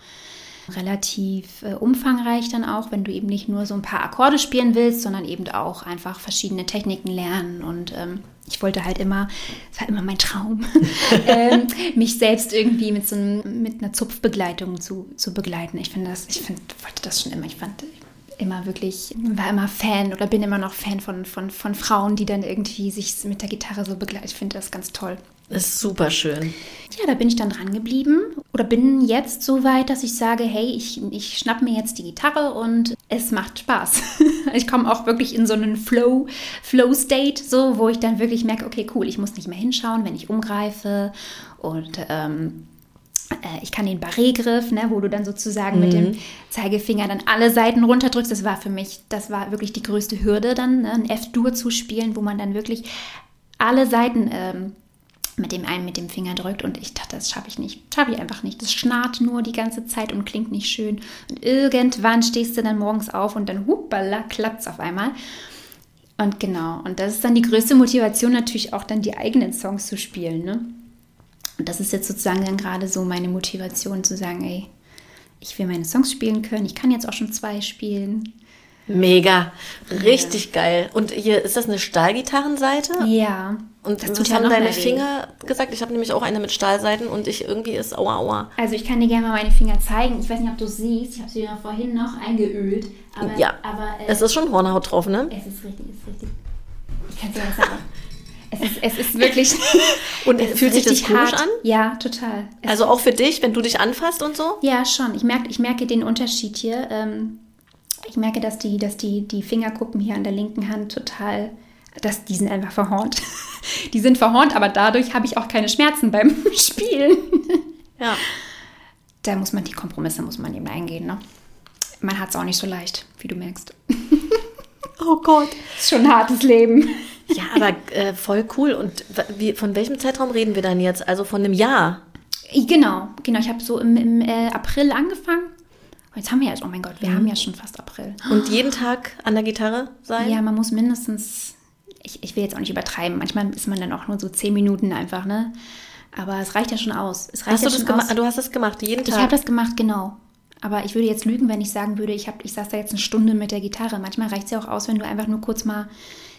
relativ äh, umfangreich dann auch, wenn du eben nicht nur so ein paar Akkorde spielen willst, sondern eben auch einfach verschiedene Techniken lernen. Und ähm, ich wollte halt immer, es war immer mein Traum, ähm, mich selbst irgendwie mit so einem, mit einer Zupfbegleitung zu, zu begleiten. Ich finde das, ich finde, wollte das schon immer. Ich fand immer wirklich, war immer Fan oder bin immer noch Fan von, von, von Frauen, die dann irgendwie sich mit der Gitarre so begleiten. Ich finde das ganz toll. Das ist super schön. Ja, da bin ich dann dran geblieben oder bin jetzt so weit, dass ich sage, hey, ich, ich schnapp mir jetzt die Gitarre und es macht Spaß. ich komme auch wirklich in so einen Flow, Flow-State, so, wo ich dann wirklich merke, okay, cool, ich muss nicht mehr hinschauen, wenn ich umgreife und ähm, äh, ich kann den Barré-Griff, ne, wo du dann sozusagen mit dem Zeigefinger dann alle Seiten runterdrückst. Das war für mich, das war wirklich die größte Hürde dann, ne, ein F-Dur zu spielen, wo man dann wirklich alle Seiten ähm, mit dem einen mit dem Finger drückt und ich dachte, das schaffe ich nicht. Schaffe ich einfach nicht. Das schnarrt nur die ganze Zeit und klingt nicht schön. Und irgendwann stehst du dann morgens auf und dann hupala, klappt's auf einmal. Und genau, und das ist dann die größte Motivation natürlich auch dann die eigenen Songs zu spielen, ne? Und das ist jetzt sozusagen dann gerade so meine Motivation zu sagen, ey, ich will meine Songs spielen können. Ich kann jetzt auch schon zwei spielen. Mega. Richtig geil. Und hier, ist das eine Stahlgitarrenseite? Ja. Und das was ja haben deine mehr weh. Finger gesagt? Ich habe nämlich auch eine mit Stahlseiten und ich irgendwie ist aua aua. Also ich kann dir gerne mal meine Finger zeigen. Ich weiß nicht, ob du siehst. Ich habe sie ja vorhin noch eingeölt. Aber, Ja. aber äh, Es ist schon Hornhaut drauf, ne? es ist richtig, es ist richtig. Ich kann es dir nicht sagen. Es ist, es ist wirklich. Und es fühlt sich das komisch hart. an? Ja, total. Es Also auch für dich, wenn du dich anfasst und so? Ja, schon. Ich merke, ich merke den Unterschied hier. Ähm, ich merke, dass die, dass die, die Fingerkuppen hier an der linken Hand total, dass die sind einfach verhornt. Die sind verhornt, aber dadurch habe ich auch keine Schmerzen beim Spielen. Ja. Da muss man die Kompromisse muss man eben eingehen. Ne? Man hat es auch nicht so leicht, wie du merkst. Oh Gott. Ist schon ein hartes Leben. Aber äh, voll cool. Und wie, von welchem Zeitraum reden wir dann jetzt? Also von einem Jahr? Genau, genau. Ich habe so im, im äh, April angefangen. Und jetzt haben wir ja, oh mein Gott, wir haben ja schon fast April. Und jeden Tag an der Gitarre sein? Ja, man muss mindestens, ich, ich will jetzt auch nicht übertreiben, manchmal ist man dann auch nur so zehn Minuten einfach, ne? Aber es reicht ja schon aus. Es reicht Hast ja du das schon gemacht? aus. Du hast das gemacht, jeden Ich Tag? habe das gemacht, genau. Aber ich würde jetzt lügen, wenn ich sagen würde, ich, hab, ich saß da jetzt eine Stunde mit der Gitarre. Manchmal reicht es ja auch aus, wenn du einfach nur kurz mal.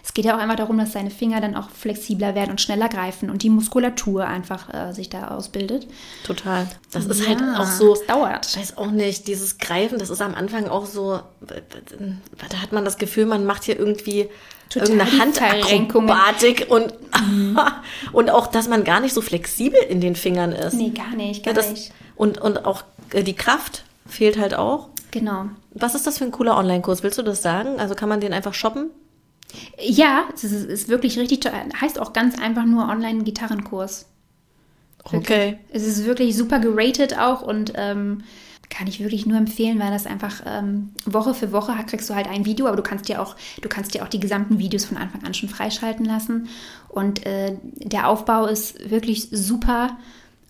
Es geht ja auch einfach darum, dass deine Finger dann auch flexibler werden und schneller greifen und die Muskulatur einfach äh, sich da ausbildet. Total. Das ist Ja, halt auch so. es dauert. Ich weiß auch nicht, dieses Greifen, das ist am Anfang auch so. Da hat man das Gefühl, man macht hier irgendwie Total irgendeine. Handakrobatik und, und auch, dass man gar nicht so flexibel in den Fingern ist. Nee, gar nicht, gar das, nicht. und, und auch äh, die Kraft fehlt halt auch. Genau. Was ist das für ein cooler Online-Kurs? Willst du das sagen? Also kann man den einfach shoppen? Ja, es ist, ist wirklich richtig toll. Heißt auch ganz einfach nur Online-Gitarrenkurs. Okay. Es ist wirklich super geratet auch und ähm, kann ich wirklich nur empfehlen, weil das einfach ähm, Woche für Woche kriegst du halt ein Video, aber du kannst dir auch, du kannst dir auch die gesamten Videos von Anfang an schon freischalten lassen. Und äh, der Aufbau ist wirklich super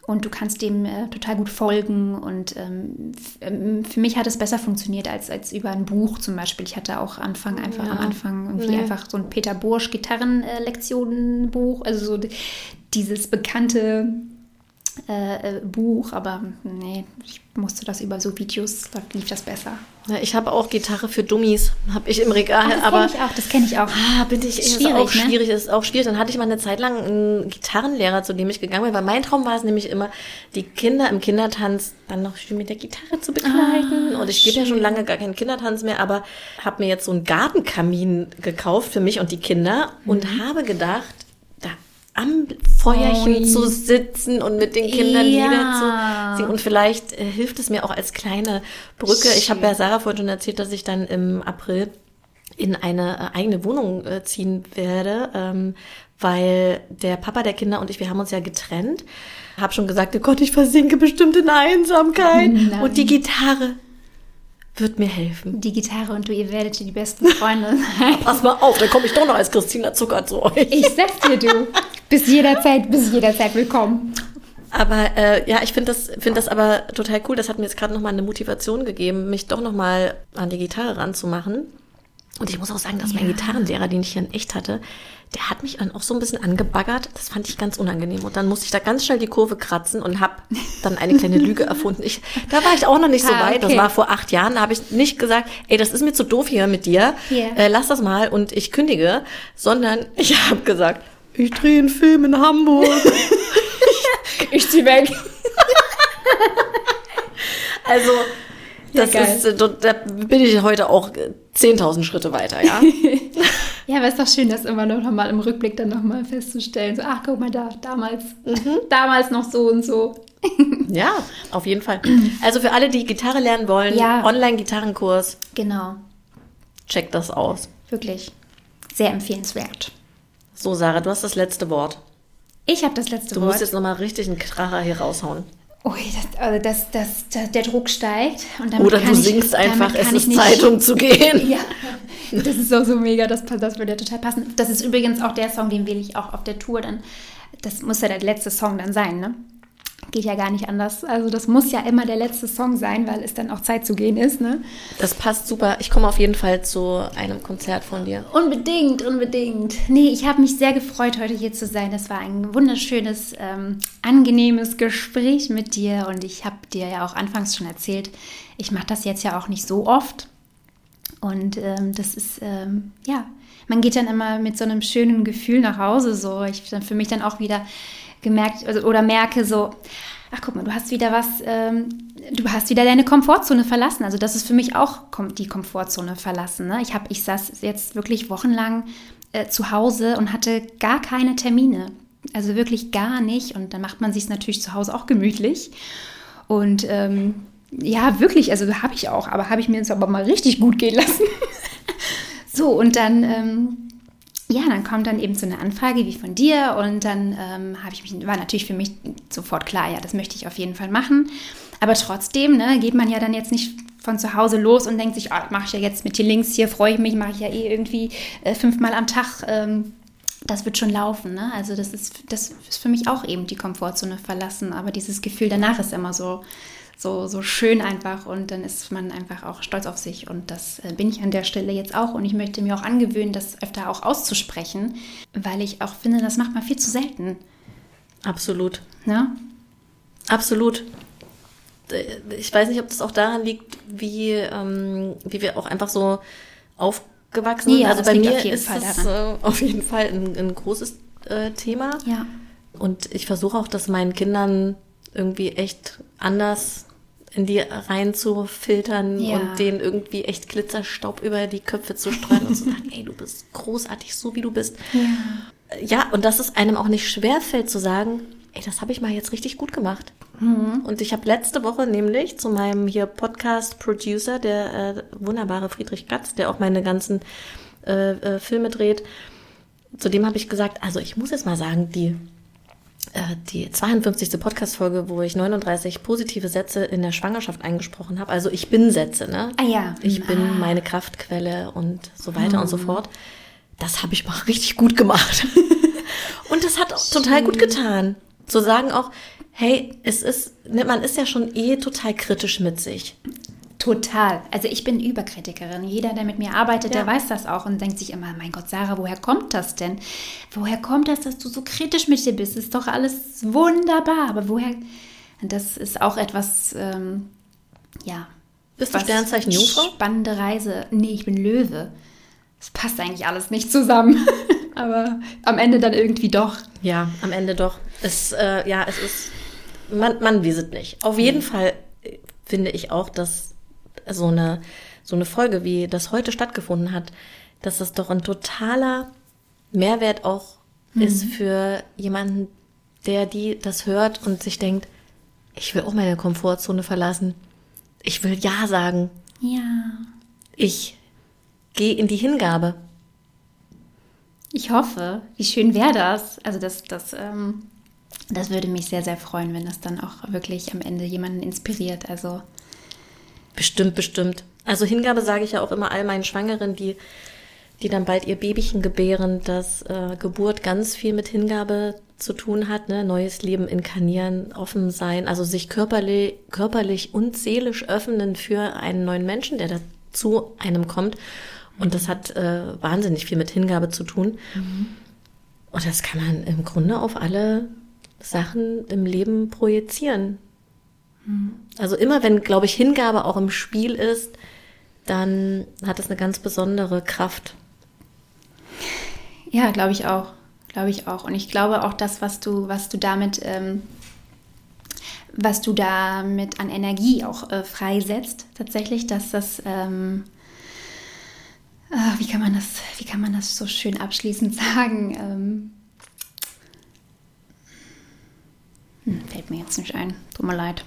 und du kannst dem äh, total gut folgen. Und ähm, ähm, für mich hat es besser funktioniert als, als über ein Buch zum Beispiel. Ich hatte auch Anfang einfach am Anfang irgendwie Nee. einfach so ein Peter Bursch Gitarrenlektionenbuch, also so dieses bekannte äh, äh, Buch, aber nee, ich musste das über so Videos, da lief das besser. Ja, ich habe auch Gitarre für Dummies, habe ich im Regal, das aber kenne ich auch, das kenne ich auch. Ah, bin ich ist Schwierig, auch ne? schwierig, ist auch schwierig. Dann hatte ich mal eine Zeit lang einen Gitarrenlehrer, zu dem ich gegangen bin, weil mein Traum war es nämlich immer, die Kinder im Kindertanz dann noch schön mit der Gitarre zu begleiten. und ich gebe ja schon lange gar keinen Kindertanz mehr, aber habe mir jetzt so einen Gartenkamin gekauft für mich und die Kinder und habe gedacht, da am Feuerchen Ui. zu sitzen und mit den Kindern Ja. Lieder zu singen. Und vielleicht äh, hilft es mir auch als kleine Brücke. Ich habe ja Sarah vorhin schon erzählt, dass ich dann im April in eine äh, eigene Wohnung äh, ziehen werde, ähm, weil der Papa der Kinder und ich, wir haben uns ja getrennt. Hab schon gesagt, oh Gott, ich versinke bestimmt in Einsamkeit. Nein. Und die Gitarre wird mir helfen. Die Gitarre und du, ihr werdet die besten Freunde sein. Pass mal auf, dann komme ich doch noch als Christina Zucker zu euch. Ich sag's dir, du. Bis jederzeit, bis jederzeit willkommen. Aber äh, ja, ich finde das, finde das aber total cool. Das hat mir jetzt gerade nochmal eine Motivation gegeben, mich doch nochmal an die Gitarre ranzumachen. Und ich muss auch sagen, dass mein Gitarrenlehrer, den ich hier in echt hatte, der hat mich dann auch so ein bisschen angebaggert. Das fand ich ganz unangenehm. Und dann musste ich da ganz schnell die Kurve kratzen und habe dann eine kleine Lüge erfunden. Ich, da war ich auch noch nicht so Ah, weit. Das okay. war vor acht Jahren. Da habe ich nicht gesagt, ey, das ist mir zu doof hier mit dir. Ja. Äh, lass das mal und ich kündige. Sondern ich habe gesagt, ich drehe einen Film in Hamburg. Ich zieh weg. Also, das geil. ist, äh, da bin ich heute auch äh, 10.000 Schritte weiter, ja. Ja, aber ist doch schön, das immer noch mal im Rückblick dann noch mal festzustellen. So, ach, guck mal da, damals, damals noch so und so. ja, auf jeden Fall. Also für alle, die Gitarre lernen wollen, Ja. Online-Gitarrenkurs, Genau, checkt das aus. wirklich sehr empfehlenswert. So, Sarah, du hast das letzte Wort. Ich habe das letzte Du Wort. musst jetzt nochmal richtig einen Kracher hier raushauen. Ui, das, also das, das, das, der Druck steigt. Und damit Oder du ich, singst einfach, damit es ist ich nicht- Zeitung zu gehen. Ja, das ist auch so mega, das, das würde ja total passen. Das ist übrigens auch der Song, den wähle ich auch auf der Tour dann. Das muss ja der letzte Song dann sein, ne? Geht ja gar nicht anders. Also das muss ja immer der letzte Song sein, weil es dann auch Zeit zu gehen ist, ne? Das passt super. Ich komme auf jeden Fall zu einem Konzert von dir. Unbedingt, unbedingt. Nee, ich habe mich sehr gefreut, heute hier zu sein. Das war ein wunderschönes, ähm, angenehmes Gespräch mit dir. Und ich habe dir ja auch anfangs schon erzählt, ich mache das jetzt ja auch nicht so oft. Und ähm, das ist, ähm, ja, man geht dann immer mit so einem schönen Gefühl nach Hause. So, ich dann für mich dann auch wieder gemerkt also, oder merke so, ach guck mal, du hast wieder was, ähm, du hast wieder deine Komfortzone verlassen. Also das ist für mich auch die Komfortzone verlassen. Ne? Ich habe, ich saß jetzt wirklich wochenlang äh, zu Hause und hatte gar keine Termine. Also wirklich gar nicht. Und dann macht man sich natürlich zu Hause auch gemütlich. Und ähm, ja, wirklich, also habe ich auch, aber habe ich mir jetzt aber mal richtig gut gehen lassen. so, und dann, ähm, ja, dann kommt dann eben so eine Anfrage wie von dir und dann ähm, habe ich mich, war natürlich für mich sofort klar, ja, das möchte ich auf jeden Fall machen. Aber trotzdem, ne, geht man ja dann jetzt nicht von zu Hause los und denkt sich, oh, mache ich ja jetzt mit den Links hier, freue ich mich, mache ich ja eh irgendwie äh, fünfmal am Tag. Ähm, das wird schon laufen. Ne? Also das ist, das ist für mich auch eben die Komfortzone verlassen. Aber dieses Gefühl danach ist immer so, so, so schön einfach und dann ist man einfach auch stolz auf sich. Und das äh, bin ich an der Stelle jetzt auch. Und ich möchte mir auch angewöhnen, das öfter auch auszusprechen, weil ich auch finde, das macht man viel zu selten. Absolut. Ja? Absolut. Äh, ich weiß nicht, ob das auch daran liegt, wie, ähm, wie wir auch einfach so aufgewachsen sind. Ja, also bei mir ist Fall das äh, auf jeden Fall ein, ein großes äh, Thema. Ja. Und ich versuche auch, das meinen Kindern irgendwie echt anders in die rein zu filtern Ja. und denen irgendwie echt Glitzerstaub über die Köpfe zu streuen und zu sagen, ey, du bist großartig, so wie du bist. Ja. Ja, und dass es einem auch nicht schwerfällt zu sagen, ey, das habe ich mal jetzt richtig gut gemacht. Und ich habe letzte Woche nämlich zu meinem hier Podcast-Producer, der äh, wunderbare Friedrich Gatz, der auch meine ganzen äh, äh, Filme dreht, zu dem habe ich gesagt, also ich muss jetzt mal sagen, die die 52. Podcast-Folge, wo ich 39 positive Sätze in der Schwangerschaft eingesprochen habe. Also ich bin Sätze, ne? Ah ja. Ich bin meine Kraftquelle und so weiter und so fort. Das habe ich mal richtig gut gemacht. und das hat auch total gut getan. Zu sagen auch, hey, es ist, ne, man ist ja schon eh total kritisch mit sich. Total. Also ich bin Überkritikerin. Jeder, der mit mir arbeitet, Ja. der weiß das auch und denkt sich immer, mein Gott, Sarah, woher kommt das denn? Woher kommt das, dass du so kritisch mit dir bist? Ist doch alles wunderbar. Aber woher? Das ist auch etwas, ähm, ja. Bist du Sternzeichen Jungfrau? Spannende Reise. Nee, ich bin Löwe. Das passt eigentlich alles nicht zusammen. Aber am Ende dann irgendwie doch. Ja, am Ende doch. Es, äh, ja, es ist, man, man es nicht. Auf jeden Fall äh, finde ich auch, dass so eine, so eine Folge, wie das heute stattgefunden hat, dass das doch ein totaler Mehrwert auch ist für jemanden, der die das hört und sich denkt, ich will auch meine Komfortzone verlassen. Ich will Ja sagen. Ja. Ich gehe in die Hingabe. Ich hoffe. Wie schön wäre das? Also das, das, ähm, das würde mich sehr, sehr freuen, wenn das dann auch wirklich am Ende jemanden inspiriert. Also Bestimmt, bestimmt. Also Hingabe sage ich ja auch immer all meinen Schwangeren, die, die dann bald ihr Babychen gebären, dass äh, Geburt ganz viel mit Hingabe zu tun hat, ne? neues Leben inkarnieren, offen sein, also sich körperlich, körperlich und seelisch öffnen für einen neuen Menschen, der dazu einem kommt. Und das hat äh, wahnsinnig viel mit Hingabe zu tun. Und das kann man im Grunde auf alle Sachen im Leben projizieren. Also immer wenn, glaube ich, Hingabe auch im Spiel ist, dann hat es eine ganz besondere Kraft. ja, glaube ich auch. Glaube ich auch. Und ich glaube auch das, was du, was du damit, ähm, was du damit an Energie auch äh, freisetzt, tatsächlich, dass das, ähm, ah, wie kann man das, wie kann man das so schön abschließend sagen? Ähm, hm, fällt mir jetzt nicht ein. Tut mir leid.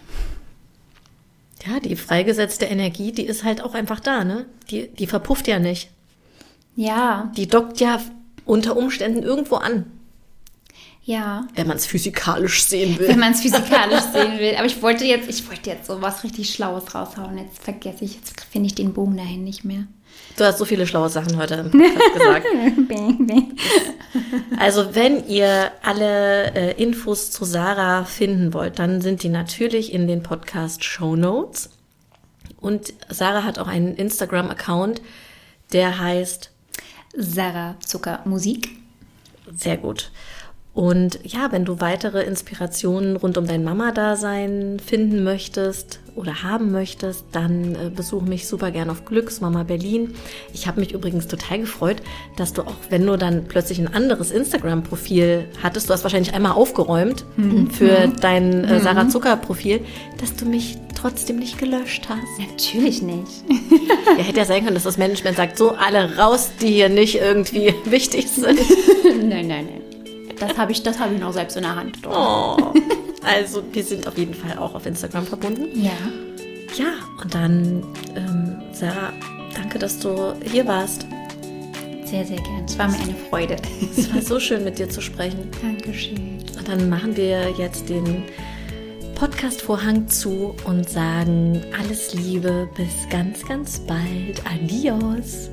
Ja, die freigesetzte Energie, die ist halt auch einfach da, ne? Die, die verpufft ja nicht. Ja, Die dockt ja unter Umständen irgendwo an, ja. wenn man es physikalisch sehen Wenn will. man es physikalisch sehen will. Aber ich wollte jetzt, ich wollte jetzt so was richtig Schlaues raushauen. Jetzt vergesse ich, jetzt finde ich den Bogen dahin nicht mehr. Du hast so viele schlaue Sachen heute im Podcast gesagt. Also wenn ihr alle äh, Infos zu Sarah finden wollt, dann sind die natürlich in den Podcast Show Notes. Und Sarah hat auch einen Instagram-Account, der heißt Sarah Zucker Musik. sehr gut. Und ja, wenn du weitere Inspirationen rund um dein Mama-Dasein finden möchtest oder haben möchtest, dann äh, besuch mich super gern auf Glücksmama Berlin. Ich habe mich übrigens total gefreut, dass du auch, wenn du dann plötzlich ein anderes Instagram-Profil hattest, du hast wahrscheinlich einmal aufgeräumt mhm. für dein äh, mhm. Sarah Zucker-Profil, dass du mich trotzdem nicht gelöscht hast. Natürlich nicht. ja, hätte ja sein können, dass das Management sagt, so alle raus, die hier nicht irgendwie wichtig sind. nein, nein, nein. Das habe ich, hab ich noch selbst in der Hand. Oh. Also wir sind auf jeden Fall auch auf Instagram verbunden. Ja. Ja, und dann, ähm, Sarah, danke, dass du hier warst. Sehr, sehr gern. Es war mir eine Freude. Es war so schön, mit dir zu sprechen. Dankeschön. Und dann machen wir jetzt den Podcast-Vorhang zu und sagen alles Liebe, bis ganz, ganz bald. Adios.